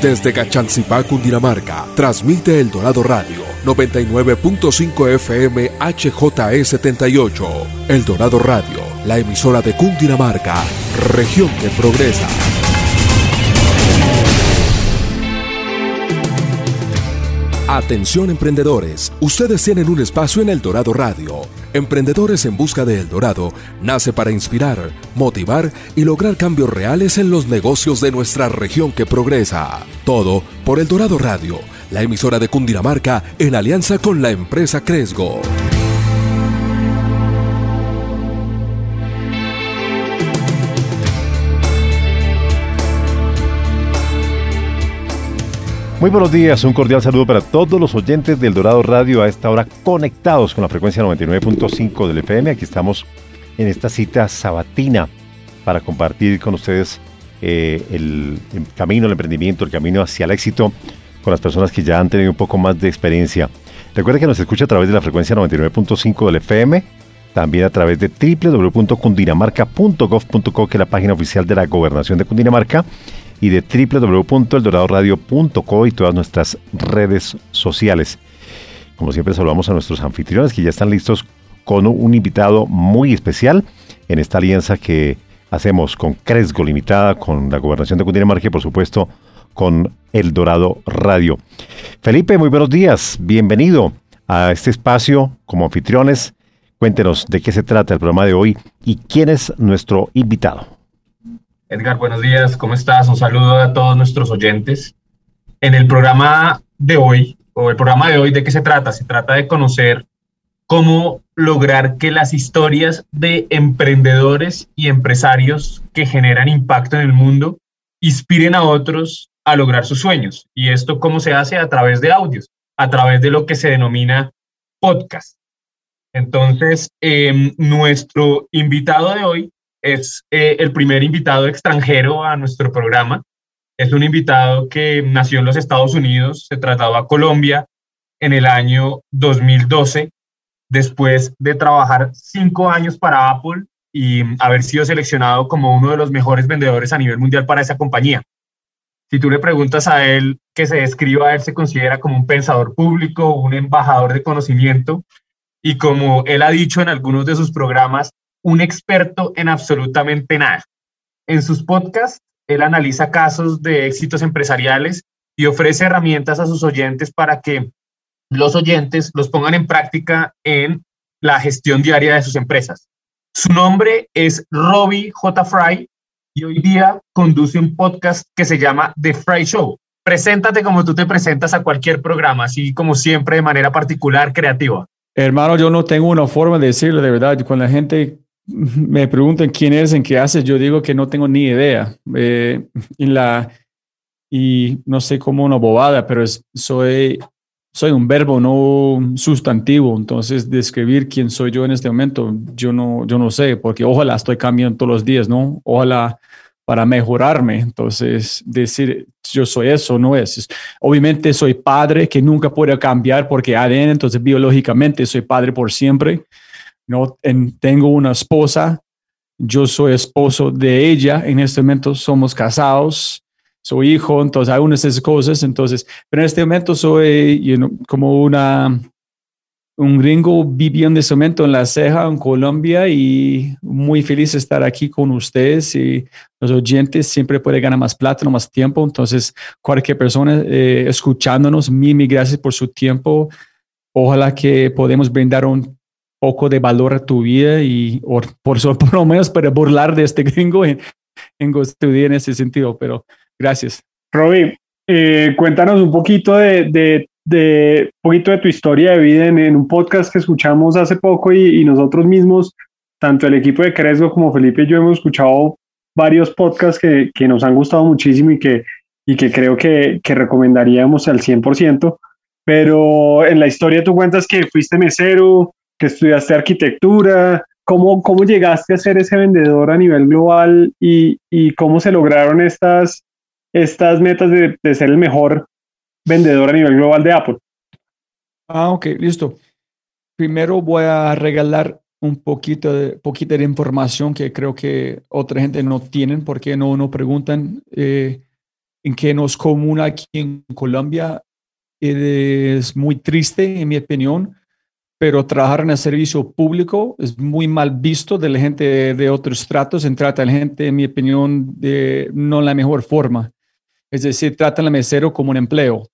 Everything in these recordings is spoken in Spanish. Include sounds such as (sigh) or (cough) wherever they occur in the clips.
Desde Cachancipá, Cundinamarca, transmite El Dorado Radio 99.5 FM HJE78. El Dorado Radio, la emisora de Cundinamarca, región que progresa. Atención emprendedores, ustedes tienen un espacio en El Dorado Radio. Emprendedores en Busca de El Dorado nace para inspirar, motivar y lograr cambios reales en los negocios de nuestra región que progresa. Todo por El Dorado Radio, la emisora de Cundinamarca en alianza con la empresa Cresgo. Muy buenos días, un cordial saludo para todos los oyentes del Dorado Radio a esta hora conectados con la frecuencia 99.5 del FM. Aquí estamos en esta cita sabatina para compartir con ustedes eh, el, camino, el emprendimiento, el camino hacia el éxito con las personas que ya han tenido un poco más de experiencia. Recuerda que nos escucha a través de la frecuencia 99.5 del FM, también a través de www.cundinamarca.gov.co, que es la página oficial de la Gobernación de Cundinamarca y de www.eldoradoradio.co y todas nuestras redes sociales. Como siempre saludamos a nuestros anfitriones que ya están listos con un invitado muy especial en esta alianza que hacemos con Cresgo Limitada, con la Gobernación de Cundinamarca y por supuesto con El Dorado Radio. Felipe, muy buenos días, bienvenido a este espacio como anfitriones. Cuéntenos de qué se trata el programa de hoy y quién es nuestro invitado. Edgar, buenos días, ¿cómo estás? Un saludo a todos nuestros oyentes. En el programa de hoy, o el programa de hoy, ¿de qué se trata? Se trata de conocer cómo lograr que las historias de emprendedores y empresarios que generan impacto en el mundo inspiren a otros a lograr sus sueños. Y esto cómo se hace a través de audios, a través de lo que se denomina podcast. Entonces, eh, nuestro invitado de hoy es eh, el primer invitado extranjero a nuestro programa. Es un invitado que nació en los Estados Unidos, se trasladó a Colombia en el año 2012, después de trabajar cinco años para Apple y haber sido seleccionado como uno de los mejores vendedores a nivel mundial para esa compañía. Si tú le preguntas a él que se describa, él se considera como un pensador público, un embajador de conocimiento y como él ha dicho en algunos de sus programas, un experto en absolutamente nada. En sus podcasts, él analiza casos de éxitos empresariales y ofrece herramientas a sus oyentes para que los oyentes los pongan en práctica en la gestión diaria de sus empresas. Su nombre es Robbie J. Fry y hoy día conduce un podcast que se llama The Fry Show. Preséntate como tú te presentas a cualquier programa, así como siempre de manera particular, creativa. Hermano, yo no tengo una forma de decirlo de verdad. Cuando la gente me preguntan quién es, en qué haces, yo digo que no tengo ni idea. Eh, y no sé cómo una bobada, pero soy, soy un verbo, no sustantivo. Entonces, describir quién soy yo en este momento, yo no, yo no sé, porque ojalá estoy cambiando todos los días, ¿no? Ojalá para mejorarme. Entonces, decir yo soy eso no es. Obviamente soy padre que nunca puede cambiar porque ADN, entonces biológicamente soy padre por siempre no tengo una esposa, yo soy esposo de ella, en este momento somos casados, soy hijo, entonces hay unas esas cosas, entonces, pero en este momento soy como una, un gringo viviendo en este momento en La Ceja, en Colombia, y muy feliz de estar aquí con ustedes y los oyentes siempre puede ganar más plata, no más tiempo, entonces cualquier persona eh, escuchándonos, mil, gracias por su tiempo. Ojalá que podamos brindar un poco de valor a tu vida y por, (laughs) por lo menos para burlar de este gringo en, en tu vida en ese sentido, pero gracias. Robbie, eh, cuéntanos un poquito de, de, de, poquito de tu historia de vida en, un podcast que escuchamos hace poco y, y, nosotros mismos, tanto el equipo de Cresgo como Felipe y yo hemos escuchado varios podcasts que, que nos han gustado muchísimo y que, y que creo que, que recomendaríamos al 100%. Pero en la historia tú cuentas que fuiste mesero, que estudiaste arquitectura, ¿cómo, cómo llegaste a ser ese vendedor a nivel global y, y cómo se lograron estas, estas metas de, de, ser el mejor vendedor a nivel global de Apple. Ah, ok, listo. Primero voy a regalar un poquito de, poquito de información que creo que otra gente no tienen porque no, no preguntan. Eh, en que no es común aquí en Colombia. Es muy triste, en mi opinión, pero trabajar en el servicio público es muy mal visto de la gente de, otros tratos. Se trata a la gente, en mi opinión, de no la mejor forma. Es decir, tratan al mesero como un empleo.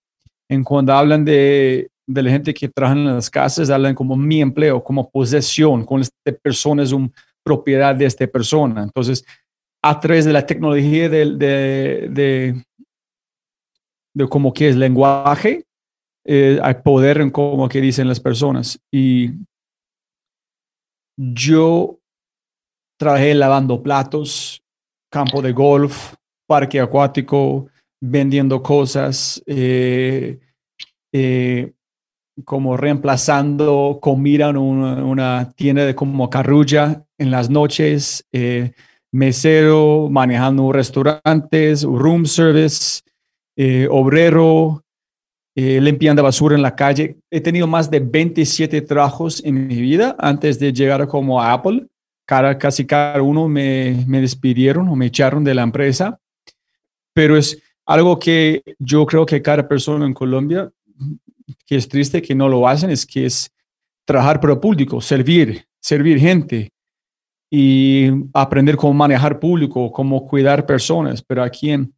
En cuando hablan de, de la gente que trabaja en las casas, hablan como mi empleo, como posesión, con esta persona es una propiedad de esta persona. Entonces, a través de la tecnología de, de, de, de como que es lenguaje, eh, hay poder en como que dicen las personas. Y yo trabajé lavando platos, campo de golf, parque acuático, vendiendo cosas, eh, eh, como reemplazando comida en una, tienda de como carrulla en las noches, mesero, manejando restaurantes, room service, obrero, eh, limpiando basura en la calle. He tenido más de 27 trabajos en mi vida antes de llegar como a Apple. Cada, casi cada uno me, me despidieron o me echaron de la empresa. Pero es algo que yo creo que cada persona en Colombia, que es triste que no lo hacen, es que es trabajar para el público, servir, servir gente y aprender cómo manejar público, cómo cuidar personas. Pero aquí en,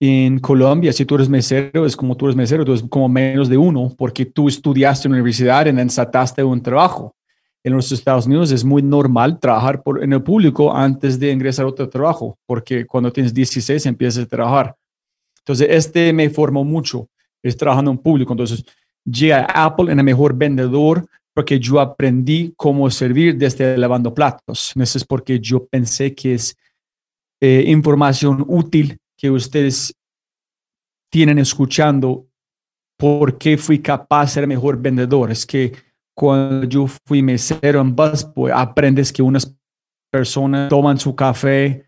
en Colombia, si tú eres mesero, es como tú eres mesero, tú eres como menos de uno, porque tú estudiaste en la universidad y ensataste un trabajo. En los Estados Unidos es muy normal trabajar por, en el público antes de ingresar a otro trabajo, porque cuando tienes 16 empiezas a trabajar. Entonces, este me formó mucho, es trabajando en público. Entonces, llega a Apple en el mejor vendedor porque yo aprendí cómo servir desde lavando platos. Eso es porque yo pensé que es eh, información útil que ustedes tienen escuchando por qué fui capaz de ser mejor vendedor. Es que cuando yo fui mesero en Busboy, aprendes que unas personas toman su café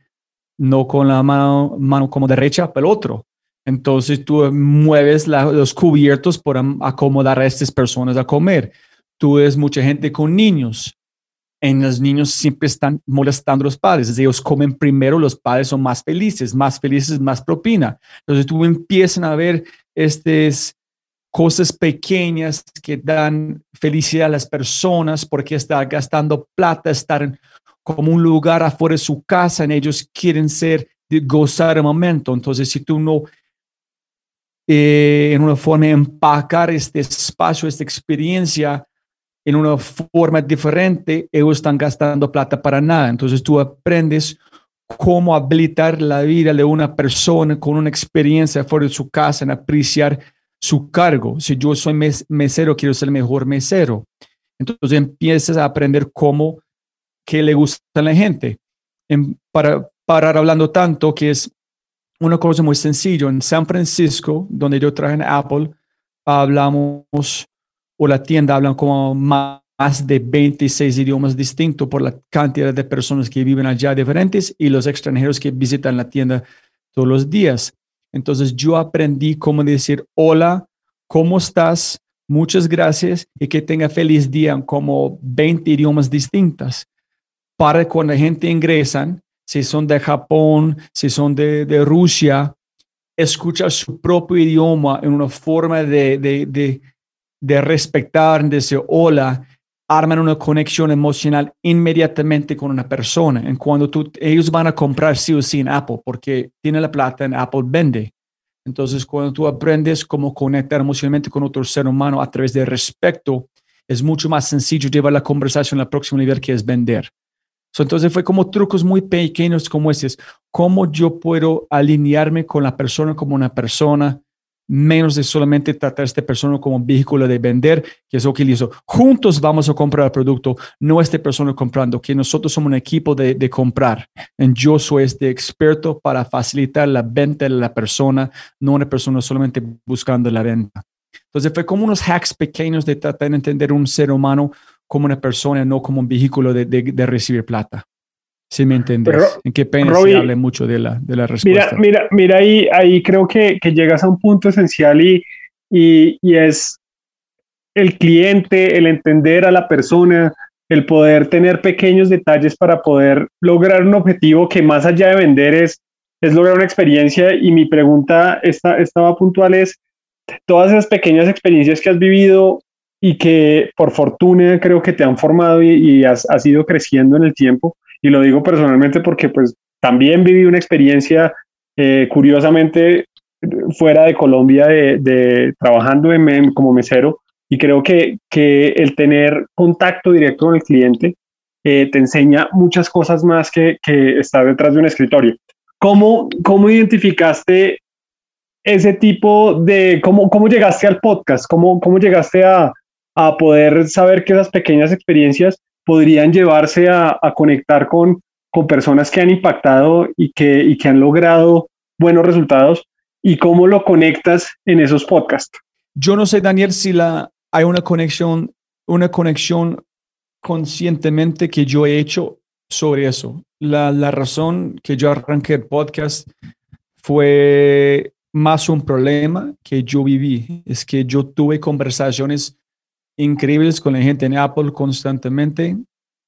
no con la mano, mano como derecha, pero el otro. Entonces tú mueves los cubiertos por acomodar a estas personas a comer. Tú ves mucha gente con niños en los niños siempre están molestando a los padres. Ellos comen primero, los padres son más felices, más felices, más propina. Entonces tú empiezas a ver estas cosas pequeñas que dan felicidad a las personas porque está gastando plata, estar como un lugar afuera de su casa, en ellos quieren ser, gozar el momento. Entonces si tú no eh, en una forma empacar este espacio, esta experiencia, en una forma diferente, ellos están gastando plata para nada. Entonces tú aprendes cómo habilitar la vida de una persona con una experiencia fuera de su casa en apreciar su cargo. Si yo soy mesero, quiero ser el mejor mesero. Entonces empiezas a aprender cómo, qué le gusta a la gente. para parar hablando tanto, que es una cosa muy sencilla. En San Francisco, donde yo traje en Apple, hablamos o la tienda hablan como más de 26 idiomas distintos por la cantidad de personas que viven allá diferentes y los extranjeros que visitan la tienda todos los días. Entonces yo aprendí cómo decir hola, ¿cómo estás? Muchas gracias y que tenga feliz día en como 20 idiomas distintos. Para cuando la gente ingresan, si son de Japón, si son de, Rusia, escuchar su propio idioma en una forma de de respetar, de decir hola, arman una conexión emocional inmediatamente con una persona. En cuando tú, ellos van a comprar sí o sí en Apple porque tiene la plata en Apple vende. Entonces, cuando tú aprendes cómo conectar emocionalmente con otro ser humano a través de respeto, es mucho más sencillo llevar la conversación al próximo nivel que es vender. entonces fue como trucos muy pequeños como estos. ¿Cómo yo puedo alinearme con la persona como una persona? Menos de solamente tratar a esta persona como un vehículo de vender, que es lo que hizo. Juntos vamos a comprar el producto, no esta persona comprando, que nosotros somos un equipo de, de comprar. Y yo soy este experto para facilitar la venta de la persona, no una persona solamente buscando la venta. Entonces fue como unos hacks pequeños de tratar de entender un ser humano como una persona, no como un vehículo de, de recibir plata. Si me entiendes. ¿En qué pena se hable mucho de la, de la respuesta? Mira, mira, mira ahí, ahí creo que, que llegas a un punto esencial y, y, y, es el cliente, el entender a la persona, el poder tener pequeños detalles para poder lograr un objetivo que más allá de vender es es lograr una experiencia y mi pregunta esta, estaba puntual es, todas esas pequeñas experiencias que has vivido y que por fortuna creo que te han formado y, has, ido creciendo en el tiempo, y lo digo personalmente porque pues también viví una experiencia eh, curiosamente fuera de Colombia de, trabajando en, como mesero y creo que, que el tener contacto directo con el cliente eh, te enseña muchas cosas más que, que estar detrás de un escritorio. ¿Cómo, cómo identificaste ese tipo de, cómo, cómo llegaste al podcast? ¿Cómo, cómo llegaste a, a poder saber que esas pequeñas experiencias podrían llevarse a, conectar con, con personas que han impactado y que, y que han logrado buenos resultados? ¿Y cómo lo conectas en esos podcasts? Yo no sé, Daniel, si la, hay una conexión, una conexión conscientemente que yo he hecho sobre eso. La, la razón que yo arranqué el podcast fue más un problema que yo viví. Es que yo tuve conversaciones increíbles con la gente en Apple constantemente,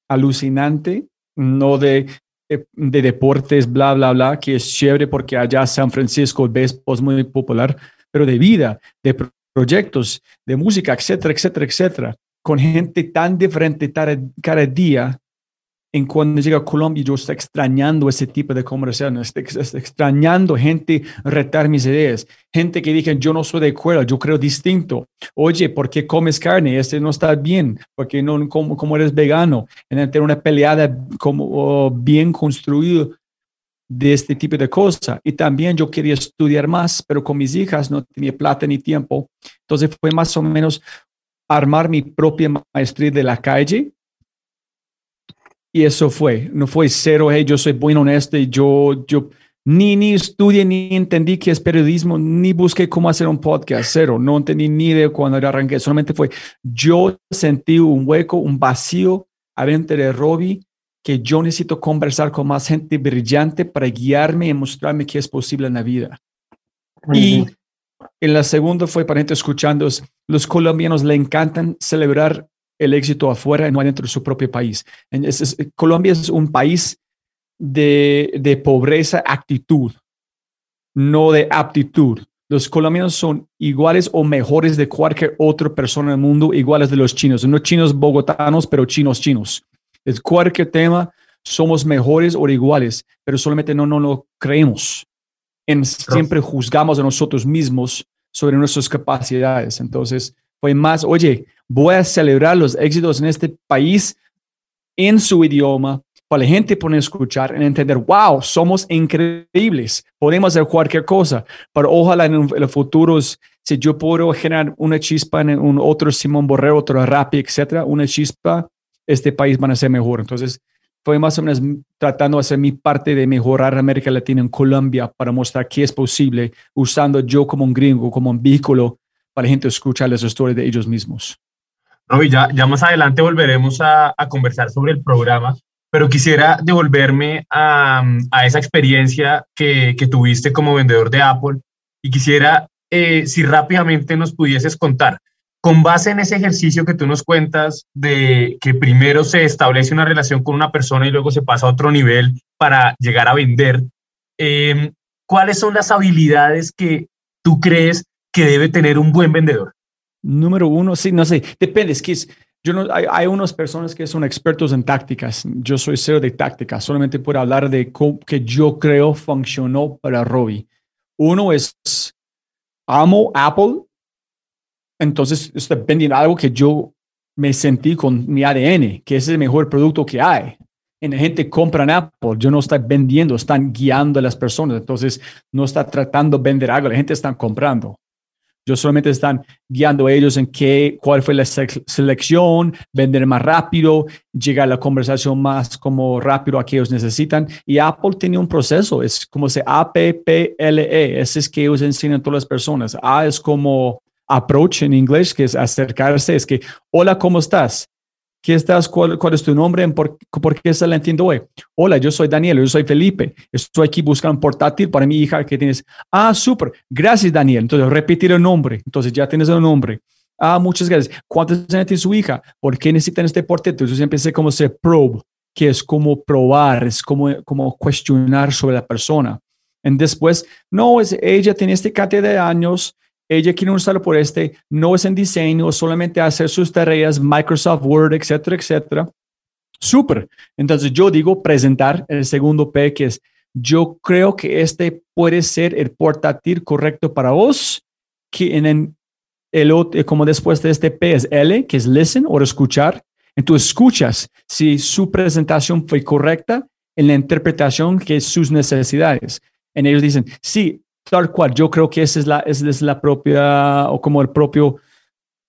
alucinante, no de, eh, de deportes, bla, bla, bla, que es chévere porque allá San Francisco es muy popular, pero de vida, de proyectos, de música, etcétera, etcétera, etcétera, con gente tan diferente cada día en cuando llega a Colombia, yo estoy extrañando ese tipo de conversación, estoy, extrañando gente retar mis ideas, gente que dice, yo no soy de acuerdo, yo creo distinto. Oye, ¿por qué comes carne? Este no está bien, porque no como, como eres vegano. En tener una peleada como bien construida de este tipo de cosas. Y también yo quería estudiar más, pero con mis hijas no tenía plata ni tiempo. Entonces fue más o menos armar mi propia maestría de la calle y eso fue, no fue cero, hey, yo soy bueno honesto y yo, yo ni, ni estudié, ni entendí qué es periodismo, ni busqué cómo hacer un podcast, cero, no entendí ni idea cuando arranqué, solamente fue, yo sentí un hueco, un vacío adentro de Robbie, que yo necesito conversar con más gente brillante para guiarme y mostrarme qué es posible en la vida. Y en la segunda fue para gente escuchando, los colombianos le encantan celebrar el éxito afuera y no dentro de su propio país. Colombia es un país de, de pobreza, actitud, no de aptitud. Los colombianos son iguales o mejores de cualquier otra persona en el mundo, iguales de los chinos. No chinos bogotanos, pero chinos chinos. Es cualquier tema, somos mejores o iguales, pero solamente no, no lo creemos. En, siempre juzgamos a nosotros mismos sobre nuestras capacidades. Entonces, fue más, oye, voy a celebrar los éxitos en este país en su idioma para la gente poder escuchar y entender, wow, somos increíbles, podemos hacer cualquier cosa, pero ojalá en, los futuros, si yo puedo generar una chispa en un otro Simón Borrero, otro Rappi, etcétera, una chispa, este país van a ser mejor. Entonces, fue más o menos tratando de hacer mi parte de mejorar América Latina en Colombia para mostrar que es posible usando yo como un gringo, como un vehículo para la gente escuchar las historias de ellos mismos. No, ya, ya más adelante volveremos a, a, conversar sobre el programa, pero quisiera devolverme a, a esa experiencia que, que, tuviste como vendedor de Apple y quisiera, eh, si rápidamente nos pudieses contar, con base en ese ejercicio que tú nos cuentas de que primero se establece una relación con una persona y luego se pasa a otro nivel para llegar a vender, eh, ¿cuáles son las habilidades que tú crees que debe tener un buen vendedor? Número uno, sí, no sé, depende, es que yo no, hay, hay, unas personas que son expertos en tácticas, yo soy cero de tácticas, solamente puedo hablar de cómo, que yo creo funcionó para Robbie. Uno es, amo Apple, entonces está vendiendo algo que yo me sentí con mi ADN, que es el mejor producto que hay. Y la gente compra en Apple, yo no estoy vendiendo, están guiando a las personas, entonces no está tratando de vender algo, la gente está comprando. Yo solamente están guiando a ellos en qué, cuál fue la selección, vender más rápido, llegar a la conversación más como rápido a que ellos necesitan. Y Apple tiene un proceso, es como se A-P-P-L-E, ese es que ellos enseñan a todas las personas. A es como approach en inglés, que es acercarse, es que, hola, ¿cómo estás? ¿Qué estás? Cuál, es tu nombre? ¿Por, ¿Por qué se la entiendo hoy? Hola, yo soy Daniel, yo soy Felipe. Estoy aquí buscando un portátil para mi hija que tienes. Ah, súper. Gracias, Daniel. Entonces, repetir el nombre. Entonces, ya tienes el nombre. Ah, muchas gracias. ¿Cuántos años tiene su hija? ¿Por qué necesitan este portátil? Entonces, empecé como ser probe, que es como probar, es como, como cuestionar sobre la persona. Y después, no, es, ella tiene este cantidad de años, ella quiere usarlo por este, no es en diseño, solamente hacer sus tareas, Microsoft Word, etcétera, etcétera. Súper. Entonces yo digo presentar el segundo P, que es, yo creo que este puede ser el portátil correcto para vos, que en el, otro, como después de este P es L, que es listen o escuchar. Entonces escuchas si su presentación fue correcta en la interpretación que sus necesidades. En ellos dicen, sí, tal cual, yo creo que esa es la, es la propia, o como el propio,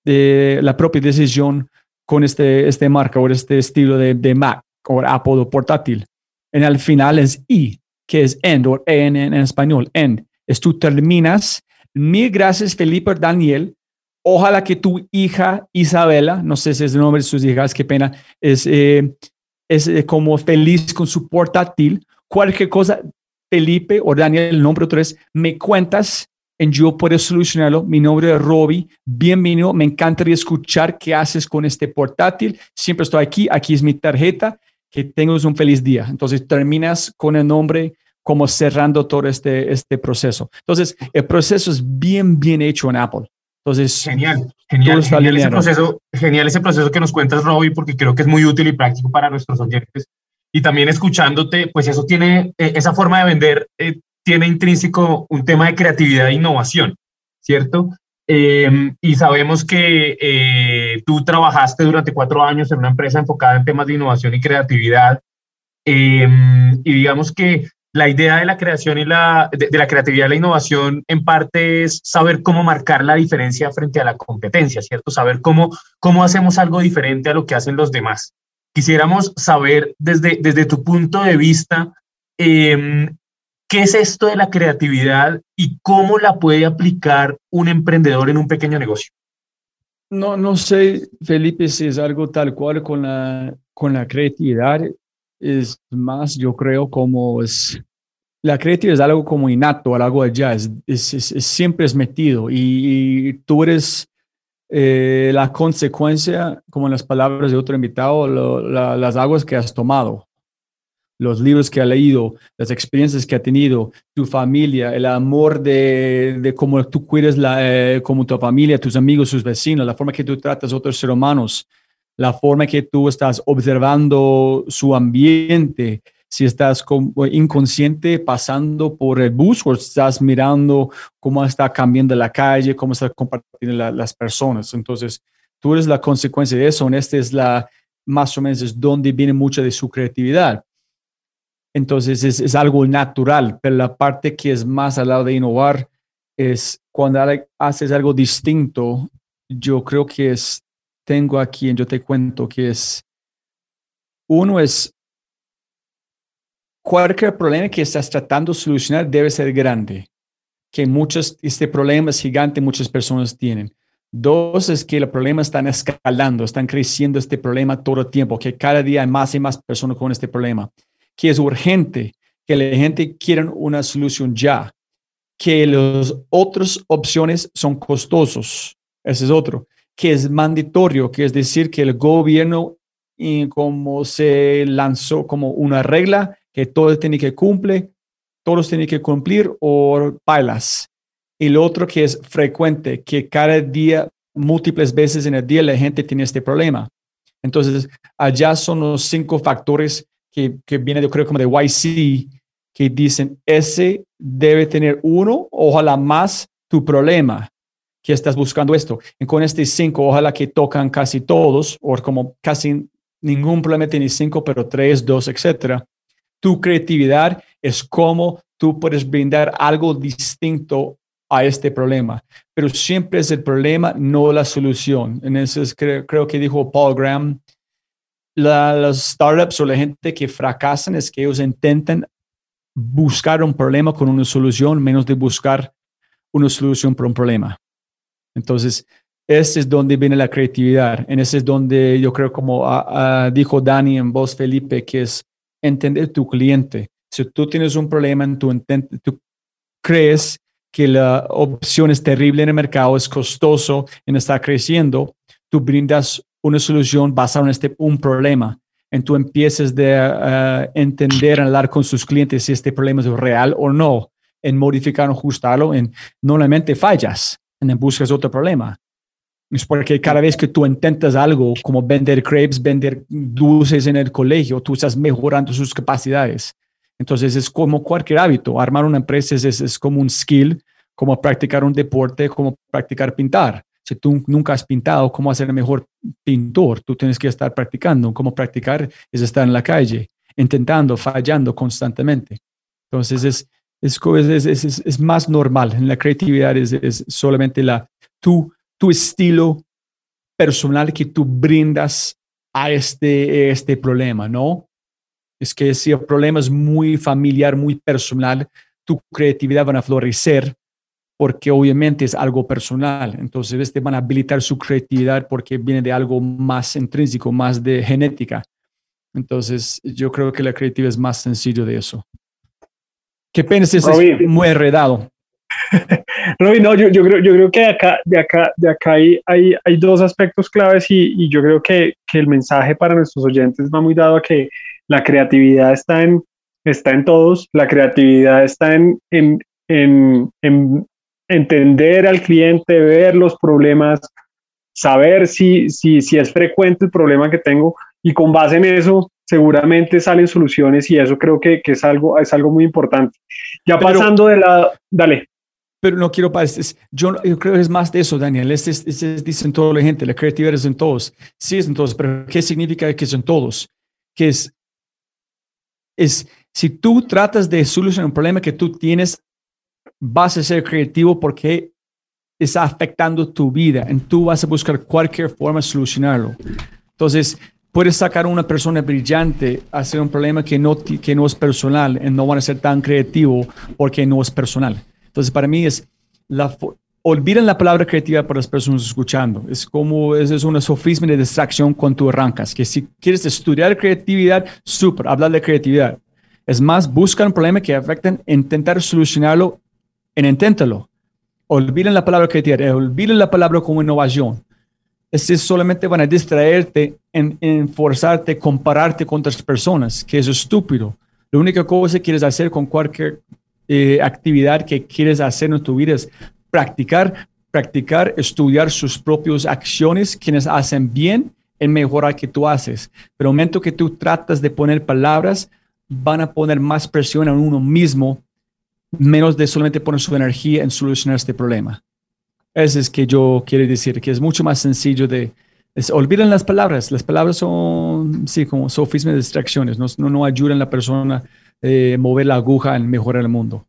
de, la propia decisión con este, este marca o este estilo de, de Mac o Apple o portátil. En el final es I, que es end o en, en, español, end. Es tú terminas. Mil gracias, Felipe Daniel. Ojalá que tu hija Isabela, no sé si es el nombre de sus hijas, qué pena, es, eh, es eh, como feliz con su portátil. Cualquier cosa, Felipe o Daniel, el nombre vez, me cuentas en yo puedo solucionarlo. Mi nombre es Robbie. Bienvenido. Me encantaría escuchar qué haces con este portátil. Siempre estoy aquí. Aquí es mi tarjeta. Que tengas un feliz día. Entonces terminas con el nombre como cerrando todo este, este proceso. Entonces, el proceso es bien, bien hecho en Apple. Entonces, genial, genial, genial ese, proceso, genial ese proceso que nos cuentas, Robbie, porque creo que es muy útil y práctico para nuestros oyentes. Y también escuchándote, pues eso tiene, eh, esa forma de vender eh, tiene intrínseco un tema de creatividad e innovación, ¿cierto? Em, y sabemos que eh, tú trabajaste durante cuatro años en una empresa enfocada en temas de innovación y creatividad. Em, y digamos que la idea de la creación y la, de, la creatividad y la innovación en parte es saber cómo marcar la diferencia frente a la competencia, ¿cierto? Saber cómo, cómo hacemos algo diferente a lo que hacen los demás. Quisiéramos saber desde, desde tu punto de vista, eh, ¿Qué es esto de la creatividad y cómo la puede aplicar un emprendedor en un pequeño negocio? No, no sé, Felipe, si es algo tal cual con la, con la creatividad. Es más, yo creo como es, la creatividad es algo como innato, algo allá, es, es, siempre es metido y, tú eres eh, la consecuencia, como en las palabras de otro invitado, las aguas que has tomado los libros que ha leído, las experiencias que ha tenido, tu familia, el amor de, de cómo tú cuidas la, eh, como tu familia, tus amigos, sus vecinos, la forma que tú tratas a otros seres humanos, la forma que tú estás observando su ambiente, si estás inconsciente pasando por el bus o estás mirando cómo está cambiando la calle, cómo está compartiendo las personas. Entonces, tú eres la consecuencia de eso. En este es la, más o menos, es donde viene mucha de su creatividad. Entonces es, algo natural, pero la parte que es más al lado de innovar es cuando haces algo distinto. Yo creo que es, tengo aquí, yo te cuento que es, uno es, cualquier problema que estás tratando de solucionar debe ser grande, que muchos, este problema es gigante, muchas personas tienen. Dos es que el problema están escalando, están creciendo este problema todo el tiempo, que cada día hay más y más personas con este problema. Que es urgente, que la gente quiere una solución ya, que las otras opciones son costosos, ese es otro, que es mandatorio, que es decir, que el gobierno y como se lanzó como una regla que todos tienen que cumplir, todos tienen que cumplir o bailas. Y lo otro que es frecuente, que cada día, múltiples veces en el día, la gente tiene este problema. Entonces, allá son los cinco factores que, que viene, yo creo, como de YC, que dicen, ese debe tener uno, ojalá más tu problema que estás buscando esto. Y con este cinco, ojalá que tocan casi todos, o como casi ningún problema tiene cinco, pero tres, dos, etcétera. Tu creatividad es como tú puedes brindar algo distinto a este problema, pero siempre es el problema, no la solución. En eso es, creo, creo que dijo Paul Graham, la, los startups o la gente que fracasan es que ellos intentan buscar un problema con una solución menos de buscar una solución para un problema. Entonces, ese es donde viene la creatividad. En ese es donde yo creo, como ah, ah, dijo Dani en voz Felipe, que es entender tu cliente. Si tú tienes un problema en tu tú crees que la opción es terrible en el mercado, es costoso en estar creciendo, tú brindas una solución basada en este, un problema. En tú empieces de uh, entender, hablar con sus clientes si este problema es real o no. en modificar o ajustarlo, en normalmente fallas, en buscas otro problema. Es porque cada vez que tú intentas algo como vender crepes, vender dulces en el colegio, tú estás mejorando sus capacidades. Entonces es como cualquier hábito. Armar una empresa es, es, como un skill, como practicar un deporte, como practicar pintar. Si tú nunca has pintado, ¿cómo hacer el mejor pintor? Tú tienes que estar practicando. ¿Cómo practicar? Es estar en la calle, intentando, fallando constantemente. Entonces es, es, es, es más normal. En la creatividad es, solamente la, tu, tu estilo personal que tú brindas a este, este problema, ¿no? Es que si el problema es muy familiar, muy personal, tu creatividad va a florecer porque obviamente es algo personal. Entonces, este van a habilitar su creatividad porque viene de algo más intrínseco, más de genética. Entonces, yo creo que la creatividad es más sencillo de eso. ¿Qué piensas? Es muy enredado. (laughs) Robin, no, yo, yo, creo, yo creo que de acá, de acá, de acá hay, hay, hay dos aspectos claves y, y yo creo que, que, el mensaje para nuestros oyentes va muy dado a que la creatividad está en, está en todos, la creatividad está en, en, en, en entender al cliente, ver los problemas, saber si, si, si es frecuente el problema que tengo y con base en eso seguramente salen soluciones y eso creo que, que es, algo, es algo muy importante. Ya pasando de la... Dale. Pero no quiero parecer, yo, yo, creo que es más de eso, Daniel. Este, este, dicen toda la gente, la creatividad es en todos. Sí es en todos, pero ¿qué significa que es en todos? Que es, es si tú tratas de solucionar un problema que tú tienes vas a ser creativo porque está afectando tu vida y tú vas a buscar cualquier forma de solucionarlo. Entonces, puedes sacar a una persona brillante a hacer un problema que no, que no es personal y no van a ser tan creativo porque no es personal. Entonces, para mí es la olviden la palabra creativa para las personas escuchando. Es como es, es una sofisma de distracción cuando arrancas. Que si quieres estudiar creatividad, súper, hablar de creatividad. Es más, busca un problema que afecten, intentar solucionarlo en inténtalo. Olviden la palabra creatividad, olviden la palabra como innovación. Es solamente van a distraerte en, en forzarte, compararte con otras personas, que es estúpido. La única cosa que quieres hacer con cualquier eh, actividad que quieres hacer en tu vida es practicar, practicar, estudiar sus propias acciones, quienes hacen bien en mejorar que tú haces. Pero el momento que tú tratas de poner palabras, van a poner más presión en uno mismo menos de solamente poner su energía en solucionar este problema. Eso es que yo quiero decir, que es mucho más sencillo de... olviden las palabras, las palabras son, sí, como sofismas distracciones, no, no, ayudan a la persona eh, mover la aguja en mejorar el mundo.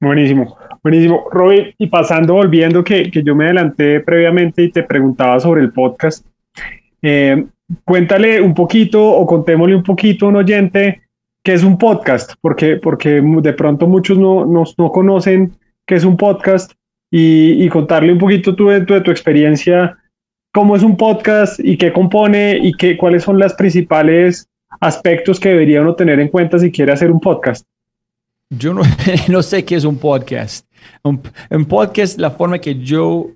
Buenísimo, buenísimo. Robin, y pasando, volviendo, que, que, yo me adelanté previamente y te preguntaba sobre el podcast, eh, cuéntale un poquito o contémosle un poquito a un oyente ¿Qué es un podcast? Porque, porque de pronto muchos no, no, no conocen qué es un podcast y, y contarle un poquito tú de, de tu experiencia, cómo es un podcast y qué compone y qué, cuáles son los principales aspectos que debería uno tener en cuenta si quiere hacer un podcast. Yo no, (laughs) no sé qué es un podcast. Un, podcast, la forma que yo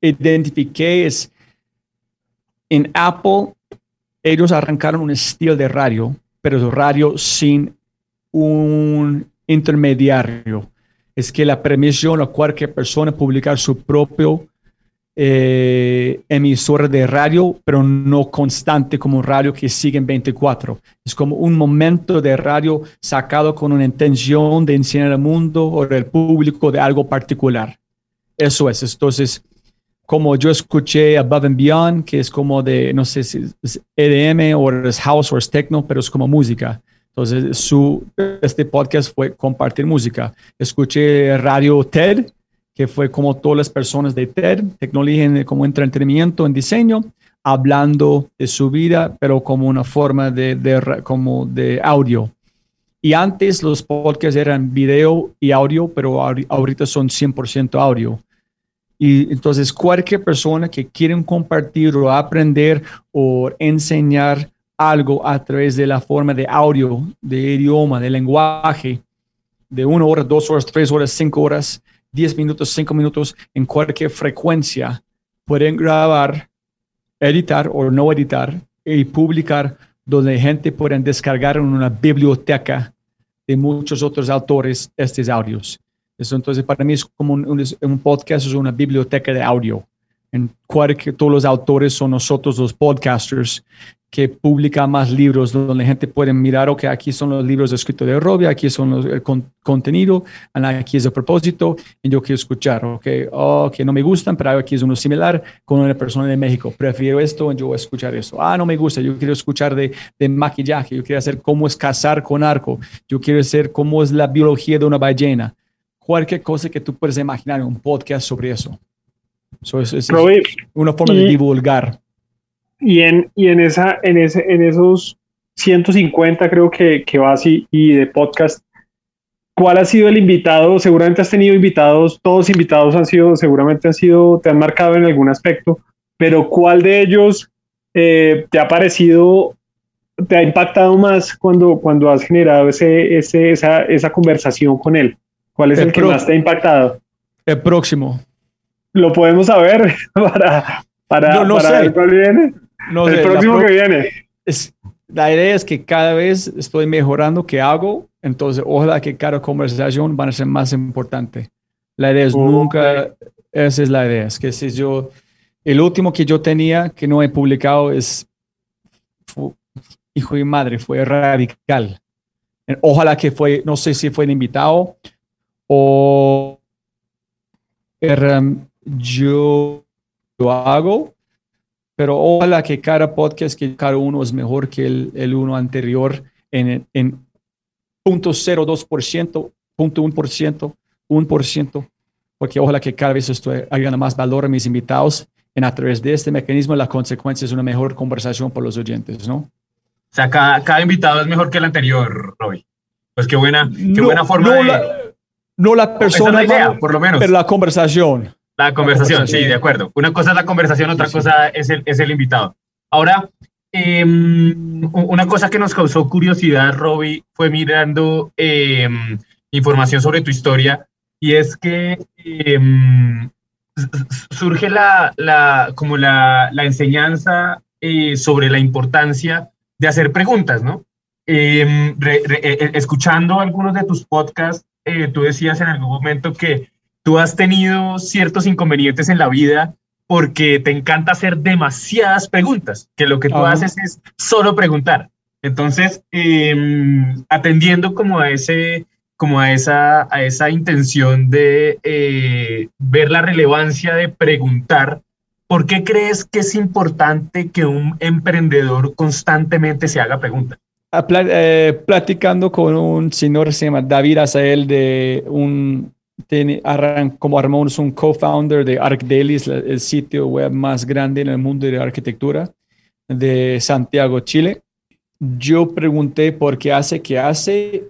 identifiqué es en Apple, ellos arrancaron un estilo de radio pero radio sin un intermediario. Es que la permisión a cualquier persona publicar su propio eh, emisor de radio, pero no constante como un radio que sigue en 24. Es como un momento de radio sacado con una intención de enseñar al mundo o al público de algo particular. Eso es. Entonces, como yo escuché Above and Beyond, que es como de, no sé si es EDM o es house o es techno, pero es como música. Entonces, su, este podcast fue compartir música. Escuché Radio TED, que fue como todas las personas de TED, tecnología como entretenimiento en diseño, hablando de su vida, pero como una forma de, de, como de audio. Y antes los podcasts eran video y audio, pero ahorita son 100% audio. Y entonces cualquier persona que quiera compartir o aprender o enseñar algo a través de la forma de audio, de idioma, de lenguaje, de una hora, dos horas, tres horas, cinco horas, diez minutos, cinco minutos, en cualquier frecuencia, pueden grabar, editar o no editar y publicar donde gente pueda descargar en una biblioteca de muchos otros autores estos audios. Eso, entonces, para mí es como un, un, podcast, es una biblioteca de audio, en cual que todos los autores son nosotros los podcasters que publica más libros donde la gente puede mirar, ok, aquí son los libros escritos de Robia, aquí son los, el contenido, aquí es el propósito, y yo quiero escuchar, ok, oh, que no me gustan, pero aquí es uno similar con una persona de México, prefiero esto, yo voy a escuchar eso. Ah, no me gusta, yo quiero escuchar de, de maquillaje, yo quiero hacer cómo es cazar con arco, yo quiero hacer cómo es la biología de una ballena, cualquier cosa que tú puedes imaginar, un podcast sobre eso. eso es, una forma de divulgar y en, y en, esa, en, ese, en esos 150 creo que, que va así y de podcast, ¿cuál ha sido el invitado? Seguramente has tenido invitados, todos invitados han sido, seguramente han sido, te han marcado en algún aspecto, pero ¿cuál de ellos eh, te ha parecido, te ha impactado más cuando, cuando has generado ese, ese, esa, esa conversación con él? ¿Cuál es el, que más te ha impactado? El próximo. Lo podemos saber (laughs) para, para, no, no sé. ver cuál viene el próximo que viene. Es, la idea es que cada vez estoy mejorando qué hago, entonces ojalá que cada conversación van a ser más importante. La idea es nunca, esa es la idea, es que si yo, el último que yo tenía que no he publicado es, hijo y madre, fue radical. Ojalá que fue, no sé si fue el invitado o era, yo lo hago, pero ojalá que cada podcast, que cada uno es mejor que el, el uno anterior en, en 0.02%, 0.1%, 1%, porque ojalá que cada vez estoy agregando más valor a mis invitados en a través de este mecanismo la consecuencia es una mejor conversación por los oyentes, ¿no? O sea, cada, cada invitado es mejor que el anterior, Roy. Pues qué buena, qué buena forma no de... La, no la persona, idea, por lo menos. pero la conversación. La conversación, sí, de acuerdo. Una cosa es la conversación, otra cosa es el, es el invitado. Ahora, em, una cosa que nos causó curiosidad, Robbie, fue mirando em, información sobre tu historia y es que em, surge la, la, como la, la enseñanza eh, sobre la importancia de hacer preguntas, ¿no? E, e, escuchando algunos de tus podcasts, eh, tú decías en algún momento que tú has tenido ciertos inconvenientes en la vida porque te encanta hacer demasiadas preguntas, que lo que tú haces es solo preguntar. Entonces, em, atendiendo como a ese como a esa, a esa intención de eh, ver la relevancia de preguntar, ¿por qué crees que es importante que un emprendedor constantemente se haga preguntas? Eh, platicando con un señor que se llama David Azael de un tiene, como armó un co-founder de ArcDaily, el sitio web más grande en el mundo de arquitectura de Santiago, Chile. Yo pregunté por qué hace, qué hace,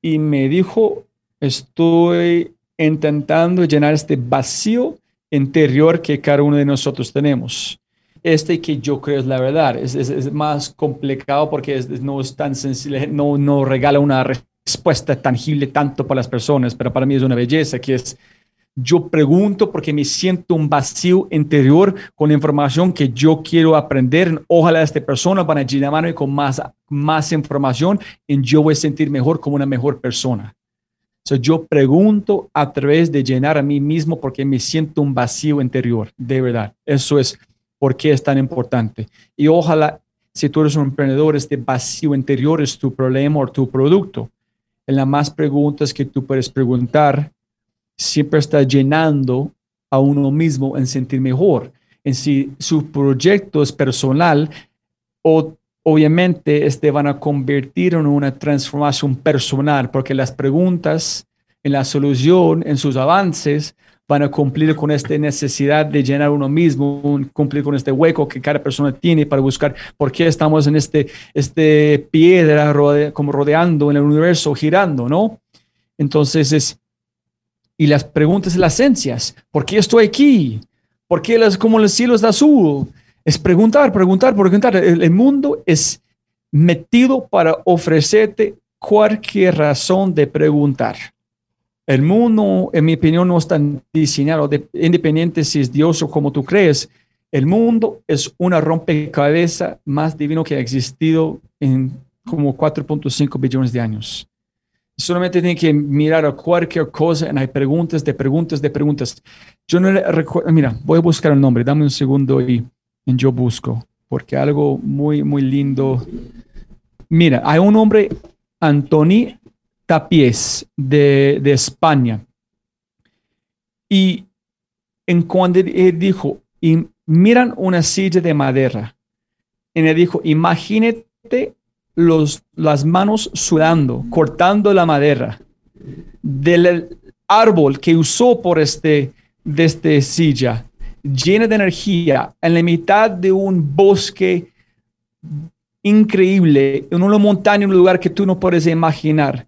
y me dijo, estoy intentando llenar este vacío interior que cada uno de nosotros tenemos. Este que yo creo es la verdad, es, es, más complicado porque no es tan sencillo, no, no regala una respuesta tangible tanto para las personas, pero para mí es una belleza que es, yo pregunto porque me siento un vacío interior con información que yo quiero aprender. Ojalá esta persona van a llenarme con más, más información y yo voy a sentir mejor como una mejor persona. So, yo pregunto a través de llenar a mí mismo porque me siento un vacío interior, de verdad. Eso es por qué es tan importante. Y ojalá, si tú eres un emprendedor, este vacío interior es tu problema o tu producto en las más preguntas que tú puedes preguntar, siempre está llenando a uno mismo en sentir mejor. En si su proyecto es personal, o, obviamente este van a convertir en una transformación personal, porque las preguntas en la solución, en sus avances, van a cumplir con esta necesidad de llenar uno mismo, cumplir con este hueco que cada persona tiene para buscar por qué estamos en este, este piedra como rodeando en el universo, girando, ¿no? Entonces es, y las preguntas, las esencias, ¿por qué estoy aquí? ¿Por qué las, como el cielo es azul? Es preguntar, preguntar, preguntar. el mundo es metido para ofrecerte cualquier razón de preguntar. El mundo, en mi opinión, no está diseñado, de, independiente si es Dios o como tú crees. El mundo es una rompecabezas más divino que ha existido en como 4.5 billones de años. solamente tienen que mirar a cualquier cosa y hay preguntas de preguntas de preguntas. Yo no recuerdo, mira, voy a buscar el nombre, dame un segundo y, yo busco, porque algo muy, muy lindo. Mira, hay un hombre, Antoni Tapies, de, España. Y en cuando él dijo, y miran una silla de madera, y él dijo, imagínate los, las manos sudando, cortando la madera del árbol que usó por este, de esta silla, llena de energía, en la mitad de un bosque increíble, en una montaña, en un lugar que tú no puedes imaginar.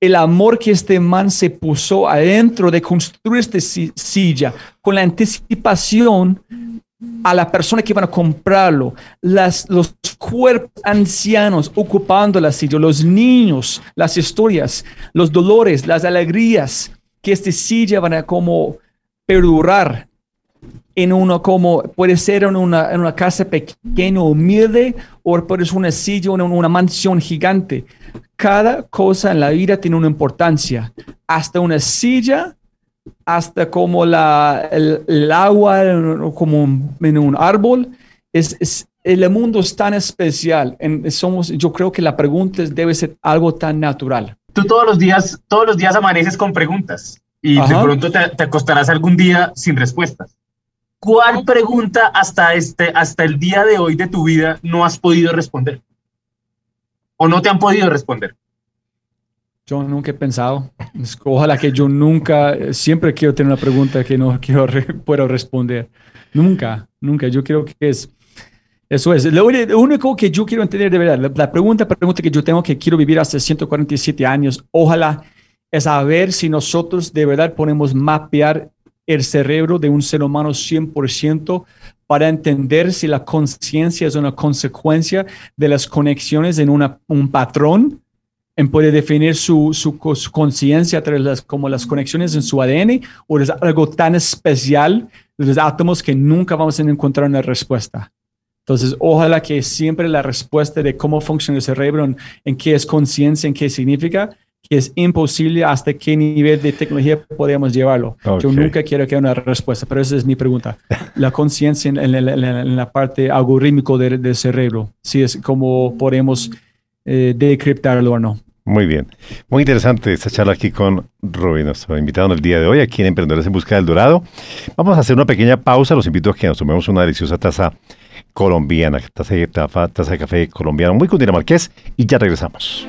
El amor que este man se puso adentro de construir esta silla, con la anticipación a la persona que van a comprarlo, las, los cuerpos ancianos ocupando la silla, los niños, las historias, los dolores, las alegrías que esta silla van a como perdurar en uno como puede ser en una, en una casa pequeña, humilde, o puede ser una silla o una mansión gigante. Cada cosa en la vida tiene una importancia. Hasta una silla hasta como la, el, agua, como en un árbol. Es, el mundo es tan especial. En, somos, yo creo que la pregunta debe ser algo tan natural. Tú todos los días, todos los días amaneces con preguntas y de pronto te, te, acostarás algún día sin respuestas. ¿Cuál pregunta hasta, este, hasta el día de hoy de tu vida no has podido responder? ¿O no te han podido responder? Yo nunca he pensado. Ojalá que yo nunca, siempre quiero tener una pregunta que no (laughs) quiero puedo responder. Nunca, nunca. Yo creo que es, eso es. Lo, único que yo quiero entender de verdad, la, pregunta, pregunta que yo tengo que quiero vivir hasta 147 años, ojalá es saber si nosotros de verdad podemos mapear el cerebro de un ser humano 100% para entender si la conciencia es una consecuencia de las conexiones en una, un patrón en poder definir su, su, conciencia través las, como las conexiones en su ADN o es algo tan especial de los átomos que nunca vamos a encontrar una respuesta. Entonces, ojalá que siempre la respuesta de cómo funciona el cerebro, en, qué es conciencia, en qué significa, que es imposible hasta qué nivel de tecnología podemos llevarlo. Yo nunca quiero que haya una respuesta, pero esa es mi pregunta. La conciencia en, en, la parte algorítmico del, cerebro, si es como podemos eh, decriptarlo o no. Muy bien. Muy interesante esta charla aquí con Rubén, nuestro invitado en el día de hoy, aquí en Emprendedores en Busca del Dorado. Vamos a hacer una pequeña pausa. Los invito a que nos tomemos una deliciosa taza colombiana, taza de, taza de café colombiano muy cundinamarqués y ya regresamos.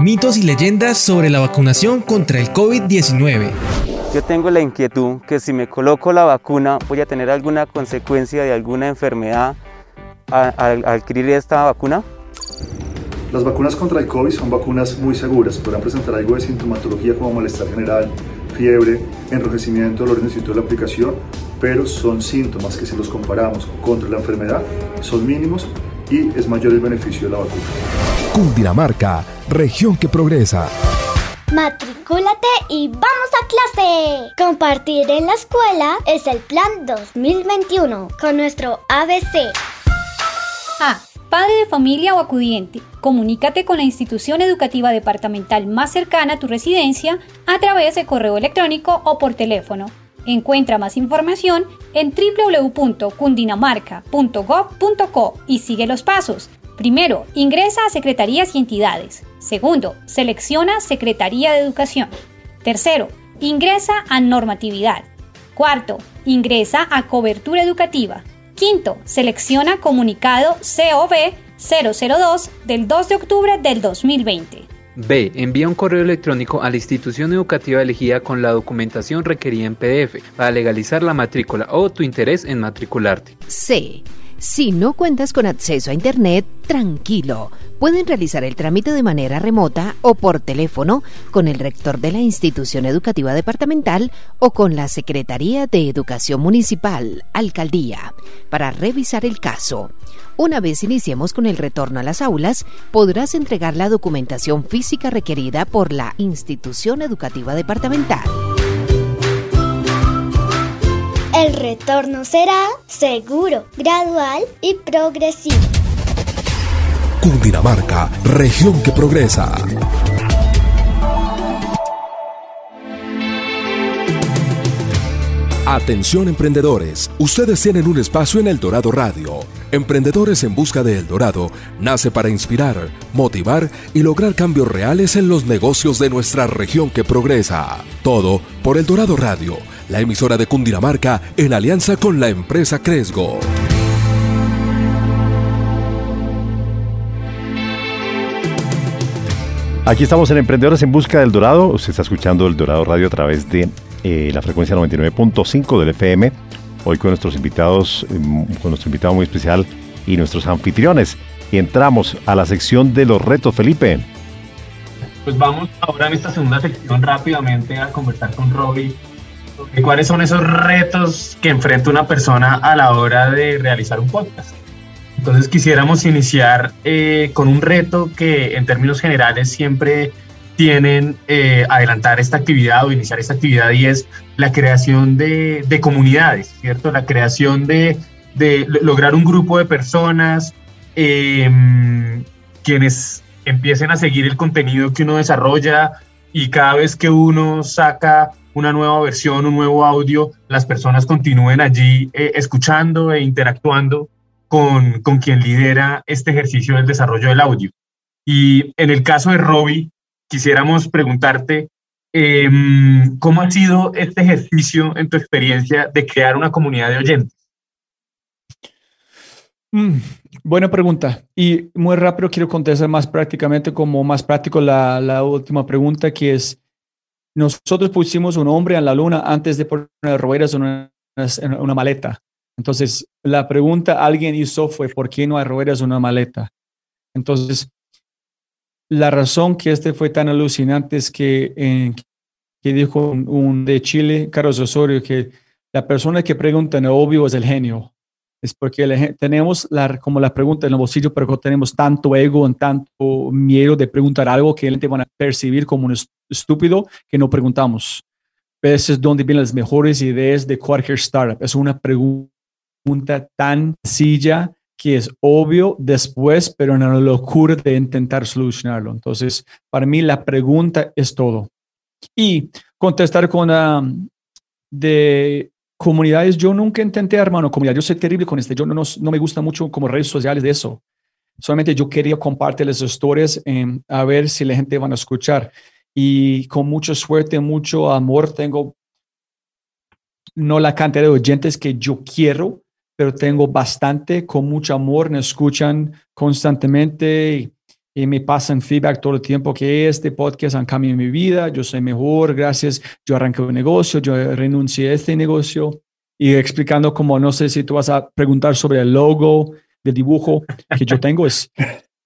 Mitos y leyendas sobre la vacunación contra el COVID-19. Yo tengo la inquietud que si me coloco la vacuna voy a tener alguna consecuencia de alguna enfermedad al adquirir esta vacuna. Las vacunas contra el COVID son vacunas muy seguras, podrán presentar algo de sintomatología como malestar general, fiebre, enrojecimiento, dolor en el sitio de la aplicación, pero son síntomas que si los comparamos contra la enfermedad son mínimos y es mayor el beneficio de la vacuna. Cundinamarca, región que progresa. Matricúlate y vamos a clase. Compartir en la escuela es el plan 2021 con nuestro ABC. A. Padre de familia o acudiente. Comunícate con la institución educativa departamental más cercana a tu residencia a través de correo electrónico o por teléfono. Encuentra más información en www.cundinamarca.gov.co y sigue los pasos. Primero, ingresa a secretarías y entidades. Segundo, selecciona Secretaría de Educación. Tercero, ingresa a normatividad. Cuarto, ingresa a cobertura educativa. Quinto, selecciona comunicado COV 002 del 2 de octubre del 2020. B. Envía un correo electrónico a la institución educativa elegida con la documentación requerida en PDF para legalizar la matrícula o tu interés en matricularte. C Si no cuentas con acceso a Internet, tranquilo. Pueden realizar el trámite de manera remota o por teléfono con el rector de la institución educativa departamental o con la Secretaría de Educación Municipal, Alcaldía, para revisar el caso. Una vez iniciemos con el retorno a las aulas, podrás entregar la documentación física requerida por la institución educativa departamental. El retorno será seguro, gradual y progresivo. Cundinamarca, región que progresa. Atención emprendedores, ustedes tienen un espacio en El Dorado Radio. Emprendedores en Busca de El Dorado nace para inspirar, motivar y lograr cambios reales en los negocios de nuestra región que progresa. Todo por El Dorado Radio, la emisora de Cundinamarca en alianza con la empresa Cresgo. Aquí estamos en Emprendedores en Busca del Dorado. Usted está escuchando El Dorado Radio a través de eh, la frecuencia 99.5 del FM. Hoy con nuestros invitados, em, con nuestro invitado muy especial y nuestros anfitriones. Y entramos a la sección de los retos, Felipe. Pues vamos ahora en esta segunda sección rápidamente a conversar con Robbie sobre cuáles son esos retos que enfrenta una persona a la hora de realizar un podcast. Entonces quisiéramos iniciar eh, con un reto que en términos generales siempre tienen eh, adelantar esta actividad o iniciar esta actividad y es la creación de, comunidades, ¿cierto? La creación de, lograr un grupo de personas em, quienes empiecen a seguir el contenido que uno desarrolla y cada vez que uno saca una nueva versión, un nuevo audio, las personas continúen allí eh, escuchando e interactuando con, con quien lidera este ejercicio del desarrollo del audio. Y en el caso de Robbie, quisiéramos preguntarte em, cómo ha sido este ejercicio en tu experiencia de crear una comunidad de oyentes. Mm, buena pregunta. Y muy rápido quiero contestar más prácticamente, como más práctico, la, última pregunta, que es, nosotros pusimos un hombre en la luna antes de poner ruedas en una, en una maleta. Entonces, la pregunta alguien hizo fue, ¿por qué no hay ruedas en una maleta? Entonces, la razón que este fue tan alucinante es que, eh, que dijo un, de Chile, Carlos Osorio, que la persona que pregunta en obvio es el genio. Es porque tenemos la, como la pregunta en el bolsillo, pero tenemos tanto ego, en tanto miedo de preguntar algo que gente van a percibir como un estúpido que no preguntamos. Ese es donde vienen las mejores ideas de cualquier startup. Es una pregunta tan sencilla que es obvio después, pero en la locura de intentar solucionarlo. Entonces, para mí la pregunta es todo. Y contestar con um, de comunidades, yo nunca intenté una comunidad. Yo soy terrible con este. Yo no, no me gusta mucho como redes sociales de eso. Solamente yo quería compartir las historias em, a ver si la gente van a escuchar. Y con mucha suerte, mucho amor, tengo no la cantidad de oyentes que yo quiero, pero tengo bastante, con mucho amor, me escuchan constantemente y, me pasan feedback todo el tiempo que este podcast han cambiado mi vida, yo soy mejor, gracias, yo arranqué un negocio, yo renuncié a este negocio. Y explicando como, no sé si tú vas a preguntar sobre el logo, del dibujo que yo tengo, es,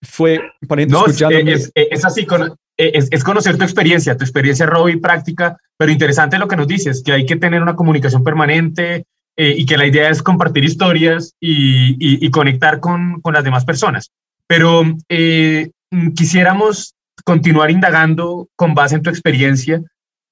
fue, para no, es, es, así, es, es, conocer tu experiencia, tu experiencia, Robbie, práctica, pero interesante lo que nos dices, que hay que tener una comunicación permanente, eh, y que la idea es compartir historias y, conectar con, las demás personas. Pero eh, quisiéramos continuar indagando con base en tu experiencia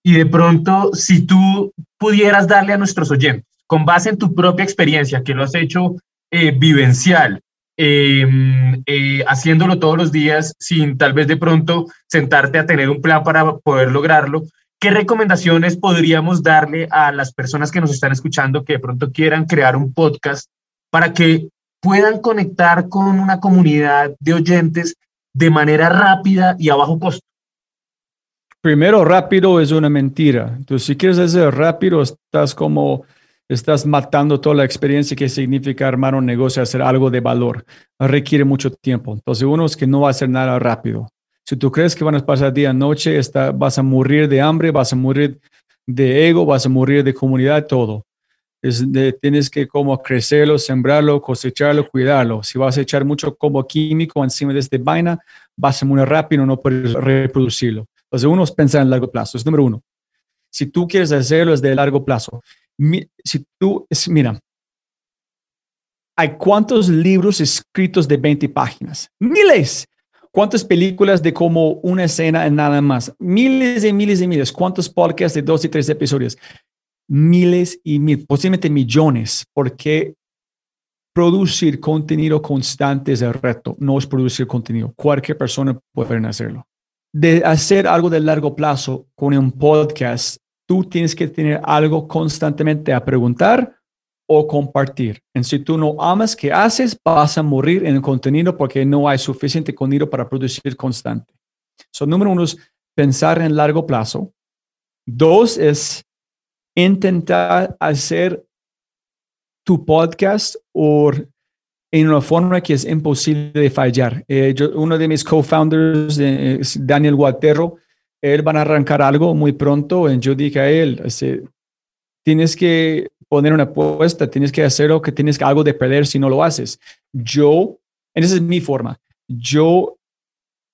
y de pronto si tú pudieras darle a nuestros oyentes, con base en tu propia experiencia, que lo has hecho eh, vivencial, em, haciéndolo todos los días sin tal vez de pronto sentarte a tener un plan para poder lograrlo, ¿Qué recomendaciones podríamos darle a las personas que nos están escuchando que de pronto quieran crear un podcast para que puedan conectar con una comunidad de oyentes de manera rápida y a bajo costo? Primero, rápido es una mentira. Entonces, si quieres hacer rápido, estás como, estás matando toda la experiencia que significa armar un negocio, hacer algo de valor. Requiere mucho tiempo. Entonces, uno es que no va a hacer nada rápido. Si tú crees que van a pasar día noche, está, vas a morir de hambre, vas a morir de ego, vas a morir de comunidad, todo. Es tienes que como crecerlo, sembrarlo, cosecharlo, cuidarlo. Si vas a echar mucho como químico encima de esta vaina, va a muy rápido, no puedes reproducirlo. Entonces, uno es pensar en largo plazo, es número uno. Si tú quieres hacerlo, es de largo plazo. si tú, es, mira, hay cuántos libros escritos de 20 páginas? Miles. ¿Cuántas películas de como una escena en nada más? Miles y miles y miles. ¿Cuántos podcasts de dos y tres episodios? Miles y miles, posiblemente millones, porque producir contenido constante es el reto, no es producir contenido. Cualquier persona puede hacerlo. De hacer algo de largo plazo con un podcast, tú tienes que tener algo constantemente a preguntar o compartir. En si tú no amas que haces, vas a morir en el contenido porque no hay suficiente contenido para producir constante. So, número uno es pensar en largo plazo. Dos es intentar hacer tu podcast o en una forma que es imposible de fallar. Eh, uno de mis co-founders, eh, Daniel Guaterro, él va a arrancar algo muy pronto. Y yo dije a él, tienes que poner una apuesta, tienes que hacer lo que tienes algo de perder si no lo haces. Yo, esa es mi forma. Yo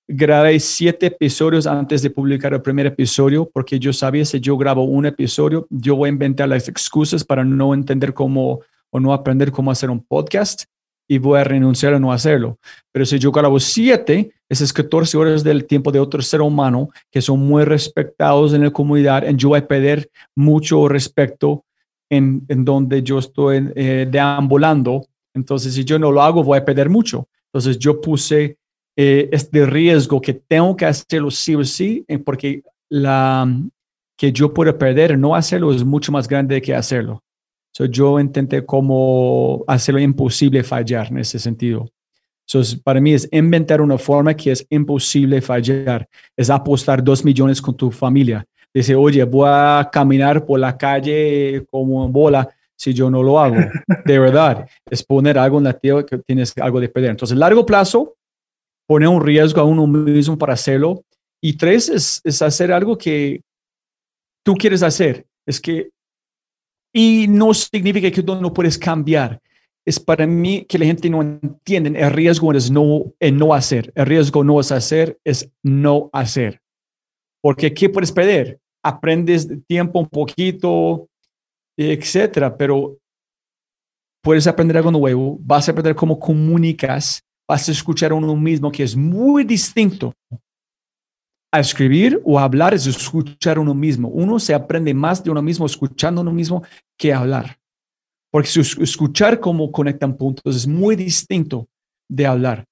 grabé siete episodios antes de publicar el primer episodio porque yo sabía si yo grabo un episodio, yo voy a inventar las excusas para no entender cómo o no aprender cómo hacer un podcast y voy a renunciar a no hacerlo. Pero si yo grabo siete, esas 14 horas del tiempo de otro ser humano que son muy respetados en la comunidad, y yo voy a perder mucho respecto en, donde yo estoy eh, deambulando. Entonces, si yo no lo hago, voy a perder mucho. Entonces, yo puse eh, este riesgo que tengo que hacerlo sí o sí, eh, porque la que yo puedo perder no hacerlo es mucho más grande que hacerlo. So, yo intenté como hacerlo imposible fallar en ese sentido. Entonces, para mí es inventar una forma que es imposible fallar. Es apostar dos millones con tu familia dice, oye, voy a caminar por la calle como en bola si yo no lo hago. De (laughs) verdad, es poner algo en la tierra que tienes algo de perder. Entonces, largo plazo, poner un riesgo a uno mismo para hacerlo. Y tres, es, es hacer algo que tú quieres hacer. Es que, y no significa que tú no puedes cambiar. Es para mí que la gente no entiende. El riesgo es no, es no hacer. El riesgo no es hacer, es no hacer. Porque ¿qué puedes perder? Aprendes tiempo un poquito, etcétera, pero puedes aprender algo nuevo, vas a aprender cómo comunicas, vas a escuchar a uno mismo que es muy distinto a escribir o hablar es escuchar a uno mismo. Uno se aprende más de uno mismo escuchando a uno mismo que hablar. Porque escuchar cómo conectan puntos es muy distinto de hablar.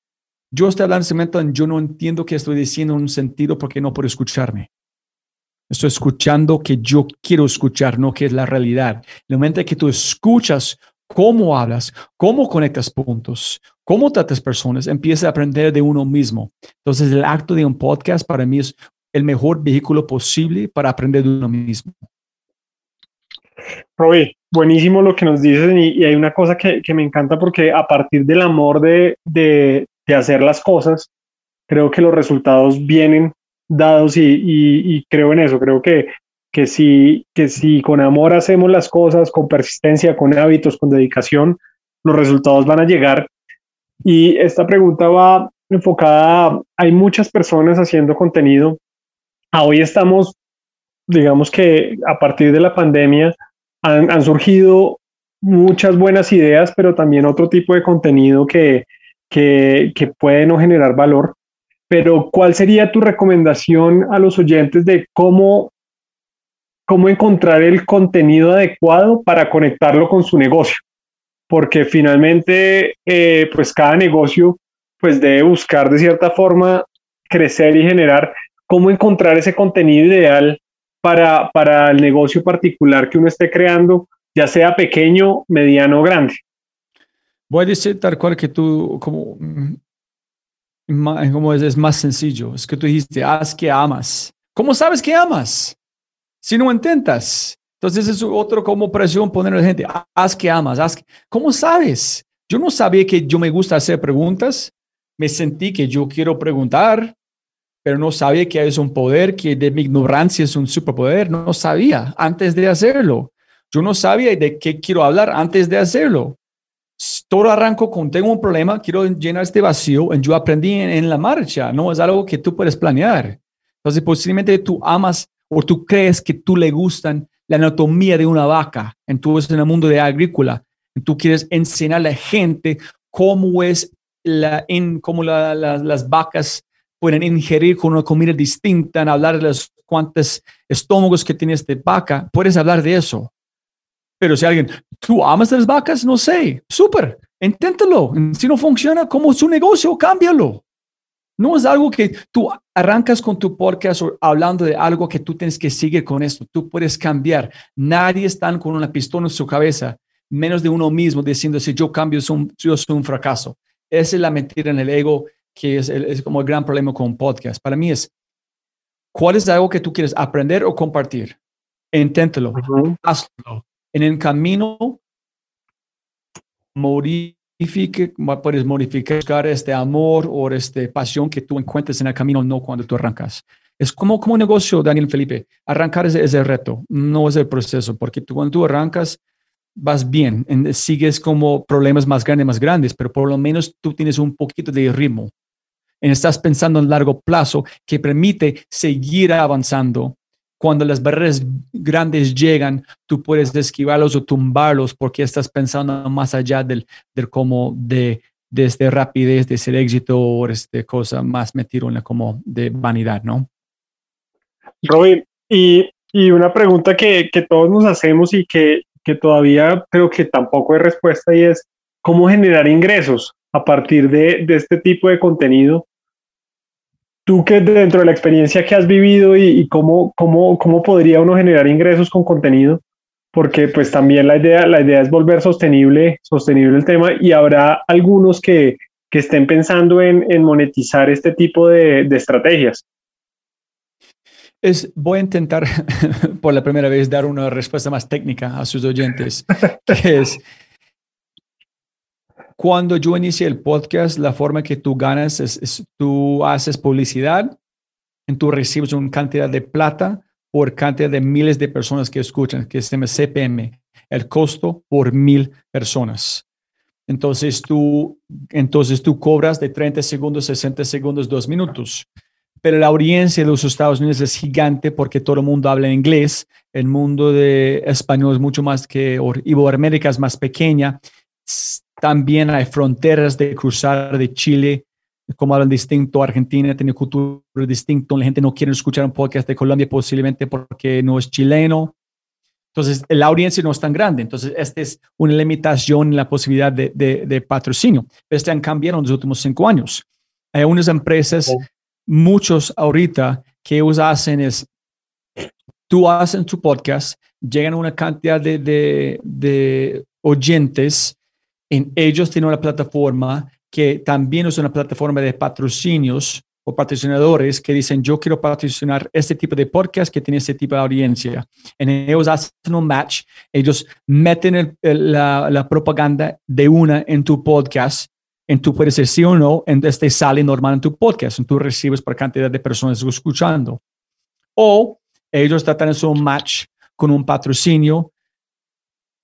Yo estoy hablando en momento, yo no entiendo qué estoy diciendo en un sentido porque no puedo escucharme. Estoy escuchando que yo quiero escuchar, no que es la realidad. El momento que tú escuchas cómo hablas, cómo conectas puntos, cómo tratas personas, empieza a aprender de uno mismo. Entonces, el acto de un podcast para mí es el mejor vehículo posible para aprender de uno mismo. Roby, buenísimo lo que nos dices y, hay una cosa que, me encanta porque a partir del amor de, de hacer las cosas, creo que los resultados vienen dados y, creo en eso, creo que, que, si, que si con amor hacemos las cosas, con persistencia, con hábitos, con dedicación, los resultados van a llegar. Y esta pregunta va enfocada, hay muchas personas haciendo contenido. A hoy estamos, digamos que a partir de la pandemia, han surgido muchas buenas ideas, pero también otro tipo de contenido que, que, puede no generar valor, pero ¿cuál sería tu recomendación a los oyentes de cómo, cómo encontrar el contenido adecuado para conectarlo con su negocio? Porque finalmente, eh, pues cada negocio pues debe buscar de cierta forma crecer y generar cómo encontrar ese contenido ideal para, para el negocio particular que uno esté creando, ya sea pequeño, mediano o grande. Voy a decir tal cual que tú, como, mm, como es, es más sencillo. Es que tú dijiste, haz que amas. ¿Cómo sabes que amas? Si no intentas. Entonces es otro como presión poner a la gente, haz que amas, haz ¿Cómo sabes? Yo no sabía que yo me gusta hacer preguntas. Me sentí que yo quiero preguntar, pero no sabía que es un poder, que de mi ignorancia es un superpoder. No sabía antes de hacerlo. Yo no sabía de qué quiero hablar antes de hacerlo. Todo arranco con tengo un problema, quiero llenar este vacío y yo aprendí en, la marcha, no es algo que tú puedes planear. Entonces, posiblemente tú amas o tú crees que tú le gustan la anatomía de una vaca, entonces en el mundo de agrícola, tú quieres enseñar a la gente cómo es la, en, cómo las vacas pueden ingerir con una comida distinta, en hablar de los cuántos estómagos que tiene esta vaca, puedes hablar de eso. Pero si alguien, ¿tú amas las vacas? No sé, súper, inténtalo. Si no funciona como su negocio, cámbialo. No es algo que tú arrancas con tu podcast hablando de algo que tú tienes que seguir con esto. Tú puedes cambiar. Nadie está con una pistola en su cabeza, menos de uno mismo, diciendo si yo cambio, yo soy un fracaso. Esa es la mentira en el ego, que es, es como el gran problema con un podcast. Para mí es, ¿cuál es algo que tú quieres aprender o compartir? Inténtalo, hazlo. En el camino, modifique, puedes modificar este amor o esta pasión que tú encuentres en el camino, no cuando tú arrancas. Es como, como un negocio, Daniel Felipe. Arrancar es, es el reto, no es el proceso, porque tú, cuando tú arrancas, vas bien, sigues como problemas más grandes, más grandes, pero por lo menos tú tienes un poquito de ritmo. Y estás pensando en largo plazo que permite seguir avanzando. Cuando las barreras grandes llegan, tú puedes esquivarlos o tumbarlos porque estás pensando más allá del, del como de, de este rapidez, de ser éxito o este cosa más metido en como de vanidad, ¿no? Robin, y, y una pregunta que, que todos nos hacemos y que, que todavía creo que tampoco hay respuesta y es cómo generar ingresos a partir de, de este tipo de contenido. Tú que dentro de la experiencia que has vivido y, cómo, cómo, cómo podría uno generar ingresos con contenido, porque pues también la idea, la idea es volver sostenible, sostenible el tema y habrá algunos que, que estén pensando en, en monetizar este tipo de, de estrategias. Voy a intentar (laughs) por la primera vez dar una respuesta más técnica a sus oyentes, que es, cuando yo inicié el podcast, la forma que tú ganas es, tú haces publicidad y tú recibes una cantidad de plata por cantidad de miles de personas que escuchan, que se llama CPM, el costo por mil personas. Entonces tú, entonces tú cobras de 30 segundos, 60 segundos, dos minutos pero la audiencia de los Estados Unidos es gigante porque todo el mundo habla inglés. El mundo de español es mucho más que Iberoamérica es más pequeña. También hay fronteras de cruzar de Chile, como hablan distinto, Argentina tiene cultura distinta. La gente no quiere escuchar un podcast de Colombia posiblemente porque no es chileno. Entonces, la audiencia no es tan grande. Entonces, esta es una limitación en la posibilidad de, de, patrocinio. Este han cambiado en los últimos cinco años. Hay unas empresas muchos ahorita que ellos hacen es, tú haces tu podcast, llegan una cantidad de, de, oyentes, en ellos tienen una plataforma que también es una plataforma de patrocinios o patrocinadores que dicen, yo quiero patrocinar este tipo de podcast que tiene este tipo de audiencia. En ellos hacen un match, ellos meten la, propaganda de una en tu podcast en tú puedes decir sí o no, en este sale normal en tu podcast, en tú recibes por cantidad de personas escuchando. O ellos tratan de hacer un match con un patrocinio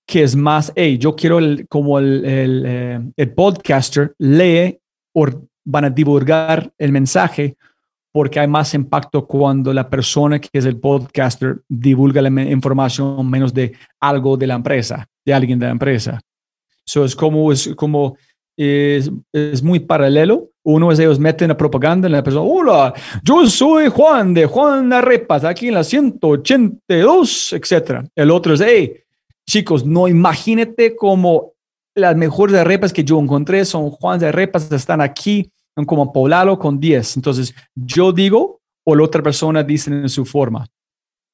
que es más, hey, yo quiero como el, el, eh, el, podcaster lee o van a divulgar el mensaje porque hay más impacto cuando la persona que es el podcaster divulga la información menos de algo de la empresa, de alguien de la empresa. Eso es como, es como es, es, muy paralelo. Uno de ellos meten la propaganda en la persona, hola, yo soy Juan de Juan Arepas, aquí en la 182, etc. El otro es, hey, chicos, no imagínate como las mejores arepas que yo encontré son Juan de Arepas, están aquí, son como poblado con 10. Entonces, yo digo o la otra persona dice en su forma.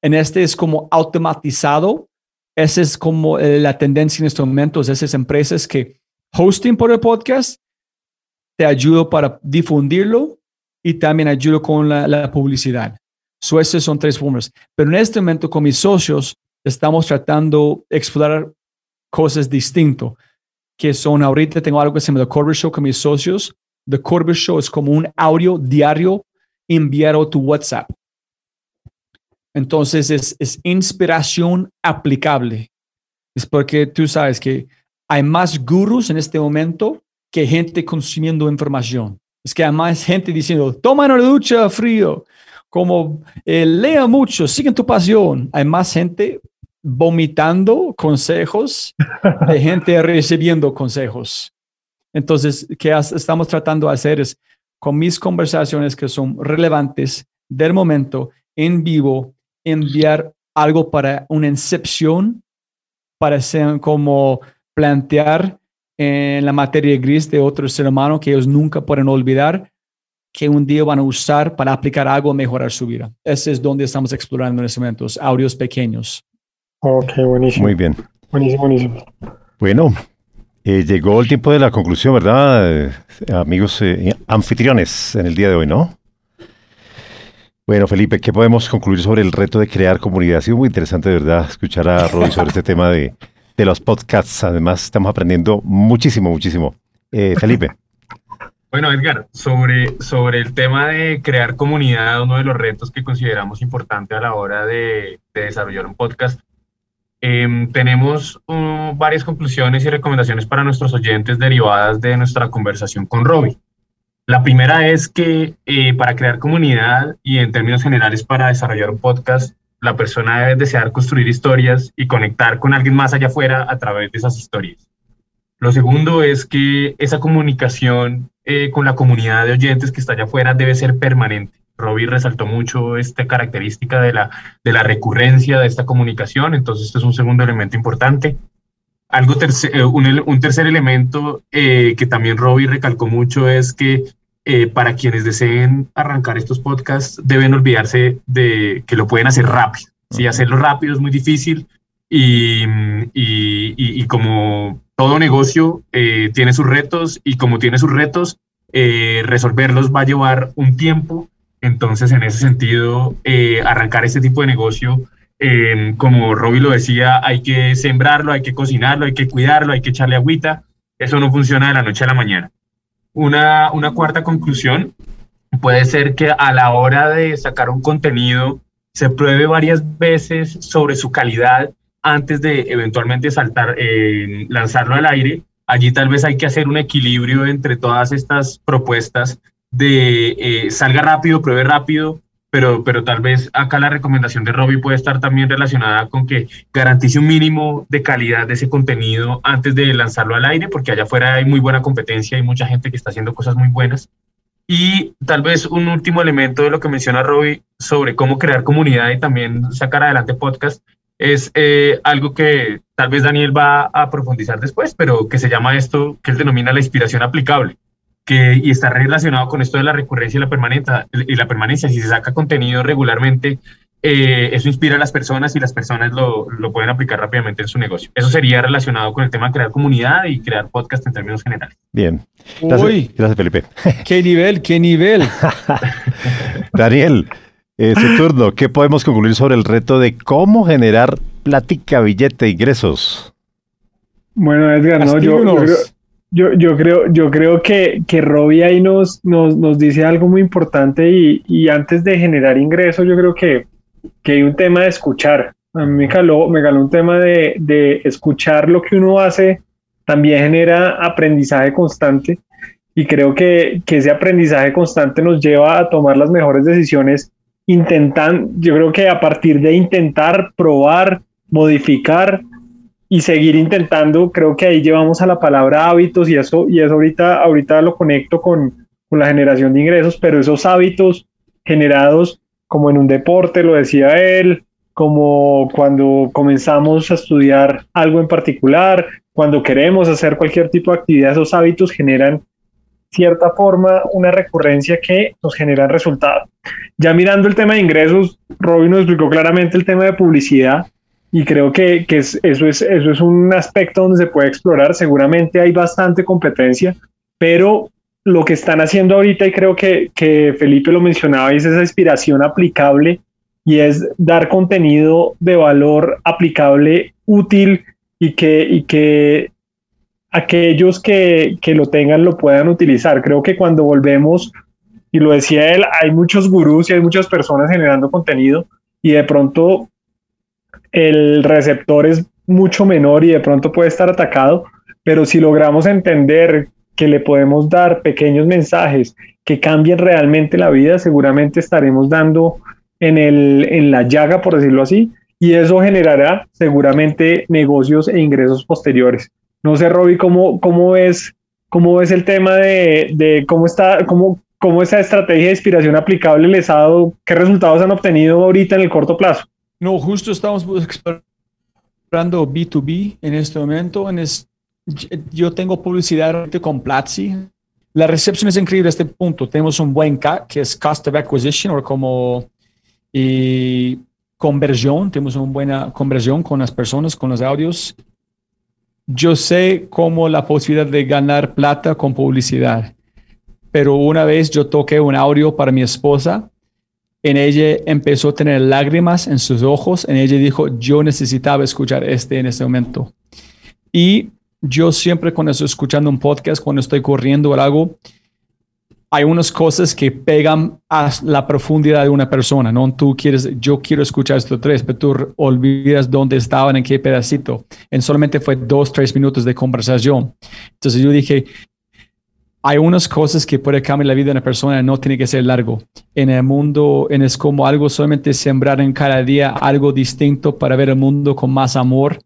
En este es como automatizado. Esa es como eh, la tendencia en estos momentos, esas empresas que hosting por el podcast, te ayudo para difundirlo y también ayudo con la, publicidad. So, esas son tres formas. Pero en este momento con mis socios estamos tratando de explorar cosas distintas, que son ahorita tengo algo que se llama The Corbett Show con mis socios. The Corbett Show es como un audio diario enviado a tu WhatsApp. Entonces es, es inspiración aplicable es porque tú sabes que hay más gurús en este momento que gente consumiendo información. Es que hay más gente diciendo, toma una ducha frío, como eh, lea mucho, sigue tu pasión. Hay más gente vomitando consejos de gente (laughs) recibiendo consejos. Entonces, ¿qué estamos tratando de hacer es con mis conversaciones que son relevantes del momento, en vivo, enviar algo para una incepción, para ser como plantear en la materia gris de otro ser humano que ellos nunca pueden olvidar, que un día van a usar para aplicar algo a mejorar su vida. Ese es donde estamos explorando en estos momentos, audios pequeños. Ok, buenísimo. Muy bien. Buenísimo, buenísimo. Bueno, eh, llegó el tiempo de la conclusión, ¿verdad? Eh, amigos eh, anfitriones en el día de hoy, ¿no? Bueno, Felipe, ¿qué podemos concluir sobre el reto de crear comunidad? Ha sido muy interesante, de verdad, escuchar a Roy sobre este tema de, de los podcasts. Además, estamos aprendiendo muchísimo, muchísimo. Eh, Felipe. Bueno, Edgar, sobre, sobre el tema de crear comunidad, uno de los retos que consideramos importante a la hora de, desarrollar un podcast, em, tenemos uh, varias conclusiones y recomendaciones para nuestros oyentes derivadas de nuestra conversación con Robbie. La primera es que eh, para crear comunidad y en términos generales para desarrollar un podcast, la persona debe desear construir historias y conectar con alguien más allá afuera a través de esas historias. Lo segundo es que esa comunicación eh, con la comunidad de oyentes que está allá afuera debe ser permanente. Robbie resaltó mucho esta característica de la, de la recurrencia de esta comunicación, entonces este es un segundo elemento importante. Algo eh, un, tercer elemento eh, que también Robbie recalcó mucho es que eh, para quienes deseen arrancar estos podcasts, deben olvidarse de que lo pueden hacer rápido. Sí, hacerlo rápido es muy difícil y, y, y, como todo negocio eh, tiene sus retos y como tiene sus retos, eh, resolverlos va a llevar un tiempo. Entonces, en ese sentido, arrancar este tipo de negocio, como Robbie lo decía, hay que sembrarlo, hay que cocinarlo, hay que cuidarlo, hay que echarle agüita. Eso no funciona de la noche a la mañana. Una, una cuarta conclusión puede ser que a la hora de sacar un contenido se pruebe varias veces sobre su calidad antes de eventualmente saltar, eh, lanzarlo al aire. Allí tal vez hay que hacer un equilibrio entre todas estas propuestas de eh, salga rápido, pruebe rápido, pero, pero tal vez acá la recomendación de Robbie puede estar también relacionada con que garantice un mínimo de calidad de ese contenido antes de lanzarlo al aire, porque allá afuera hay muy buena competencia, hay mucha gente que está haciendo cosas muy buenas. Y tal vez un último elemento de lo que menciona Robbie sobre cómo crear comunidad y también sacar adelante podcast es eh, algo que tal vez Daniel va a profundizar después, pero que se llama esto, que él denomina la inspiración aplicable que, y está relacionado con esto de la recurrencia y la, permanencia, y la permanencia. Si se saca contenido regularmente, eh, eso inspira a las personas y las personas lo, lo, pueden aplicar rápidamente en su negocio. Eso sería relacionado con el tema de crear comunidad y crear podcast en términos generales. Bien. Gracias, Uy, gracias Felipe. (laughs) ¿Qué nivel? ¿Qué nivel? (laughs) Daniel, eh, su turno. ¿Qué podemos concluir sobre el reto de cómo generar plática, billete, ingresos? Bueno, Edgar, no, yo, yo, yo, yo, creo, yo creo que, que Robbie ahí nos, nos, nos dice algo muy importante y, y, antes de generar ingresos, yo creo que, que hay un tema de escuchar. A mí me caló, me caló un tema de, de escuchar lo que uno hace, también genera aprendizaje constante y creo que, que, ese aprendizaje constante nos lleva a tomar las mejores decisiones intentan, yo creo que a partir de intentar, probar, modificar, y seguir intentando, creo que ahí llevamos a la palabra hábitos y eso, y eso ahorita, ahorita lo conecto con, con la generación de ingresos, pero esos hábitos generados como en un deporte, lo decía él, como cuando comenzamos a estudiar algo en particular, cuando queremos hacer cualquier tipo de actividad, esos hábitos generan cierta forma una recurrencia que nos genera resultados. Ya mirando el tema de ingresos, Robin nos explicó claramente el tema de publicidad y creo que, que es, eso, es, eso es un aspecto donde se puede explorar. Seguramente hay bastante competencia, pero lo que están haciendo ahorita, y creo que, que Felipe lo mencionaba, es esa inspiración aplicable y es dar contenido de valor aplicable, útil y que, y que aquellos que, que lo tengan lo puedan utilizar. Creo que cuando volvemos, y lo decía él, hay muchos gurús y hay muchas personas generando contenido y de pronto el receptor es mucho menor y de pronto puede estar atacado, pero si logramos entender que le podemos dar pequeños mensajes que cambien realmente la vida, seguramente estaremos dando en, el, en la llaga, por decirlo así, y eso generará seguramente negocios e ingresos posteriores. No sé, Roby, ¿cómo, cómo, ves, cómo ves el tema de, de cómo, está, cómo, cómo esa estrategia de inspiración aplicable les ha dado, qué resultados han obtenido ahorita en el corto plazo? No, justo estamos explorando B2B en este momento. En yo tengo publicidad con Platzi. La recepción es increíble a este punto. Tenemos un buen CAC, que es Cost of Acquisition, o como y conversión. Tenemos una buena conversión con las personas, con los audios. Yo sé cómo la posibilidad de ganar plata con publicidad. Pero una vez yo toqué un audio para mi esposa en ella empezó a tener lágrimas en sus ojos. En ella dijo, yo necesitaba escuchar este en este momento. Y yo siempre cuando estoy escuchando un podcast, cuando estoy corriendo o algo, hay unas cosas que pegan a la profundidad de una persona, ¿no? Tú quieres, yo quiero escuchar estos tres, pero tú olvidas dónde estaban, en qué pedacito. En solamente fue dos, tres minutos de conversación. Entonces yo dije, hay unas cosas que puede cambiar la vida de una persona, no tiene que ser largo. En el mundo, en es como algo solamente sembrar en cada día algo distinto para ver el mundo con más amor.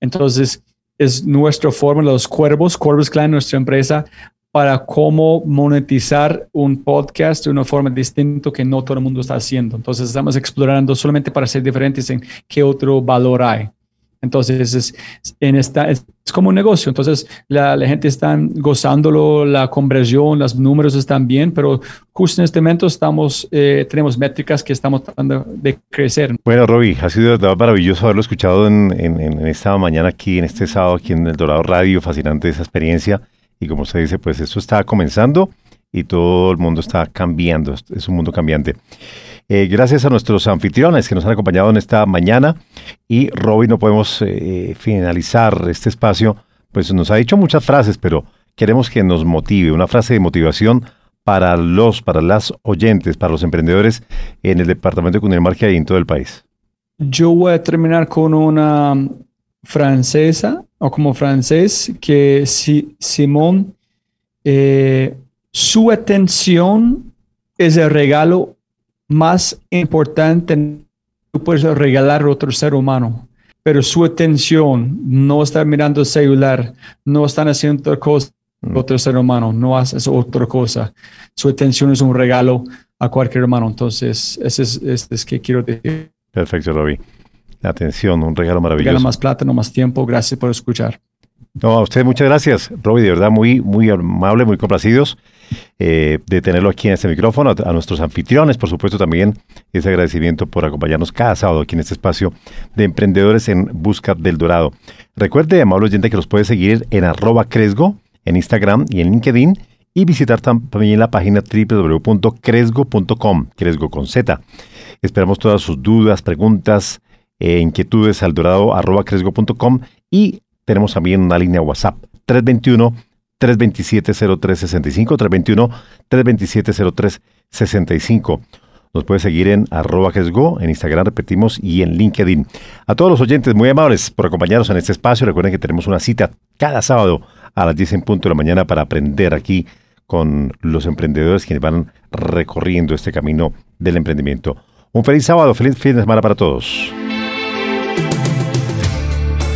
Entonces, es nuestra forma, los cuervos, Cuervos Clan, nuestra empresa, para cómo monetizar un podcast de una forma distinta que no todo el mundo está haciendo. Entonces, estamos explorando solamente para ser diferentes en qué otro valor hay. Entonces, es, en esta, es, como un negocio. Entonces, la, gente está gozándolo, la conversión, los números están bien, pero justo en este momento estamos, eh, tenemos métricas que estamos tratando de crecer. Bueno, Roby, ha sido maravilloso haberlo escuchado en, en, esta mañana aquí, en este sábado, aquí en el Dorado Radio. Fascinante esa experiencia. Y como se dice, pues esto está comenzando y todo el mundo está cambiando. Es un mundo cambiante. Eh, gracias a nuestros anfitriones que nos han acompañado en esta mañana. Y Robin, no podemos eh, finalizar este espacio, pues nos ha dicho muchas frases, pero queremos que nos motive, una frase de motivación para los, para las oyentes, para los emprendedores en el departamento de Cundinamarca y en todo el país. Yo voy a terminar con una francesa o como francés que si, Simón, eh, su atención es el regalo más importante tú puedes regalar a otro ser humano, pero su atención no está mirando el celular, no están haciendo otra cosa, mm. otro ser humano, no hace otra cosa. Su atención es un regalo a cualquier hermano. Entonces, ese es, ese es que quiero decir. Perfecto, Robbie. La atención, un regalo maravilloso. Regala más plata, no más tiempo. Gracias por escuchar. No, a usted muchas gracias, Robbie, de verdad muy, muy amable, muy complacidos eh, de tenerlo aquí en este micrófono, a, nuestros anfitriones, por supuesto también ese agradecimiento por acompañarnos cada sábado aquí en este espacio de emprendedores en busca del dorado. Recuerde, amable oyente, que los puede seguir en arroba cresgo, en Instagram y en LinkedIn y visitar también la página www.cresgo.com, cresgo con Z. Esperamos todas sus dudas, preguntas, e inquietudes al dorado arroba cresgo.com y tenemos también una línea WhatsApp 321 327 0365 321 327 0365 nos puede seguir en arroba Go, en Instagram, repetimos, y en LinkedIn. A todos los oyentes muy amables por acompañarnos en este espacio. Recuerden que tenemos una cita cada sábado a las 10 en punto de la mañana para aprender aquí con los emprendedores quienes van recorriendo este camino del emprendimiento. Un feliz sábado, feliz fin de semana para todos.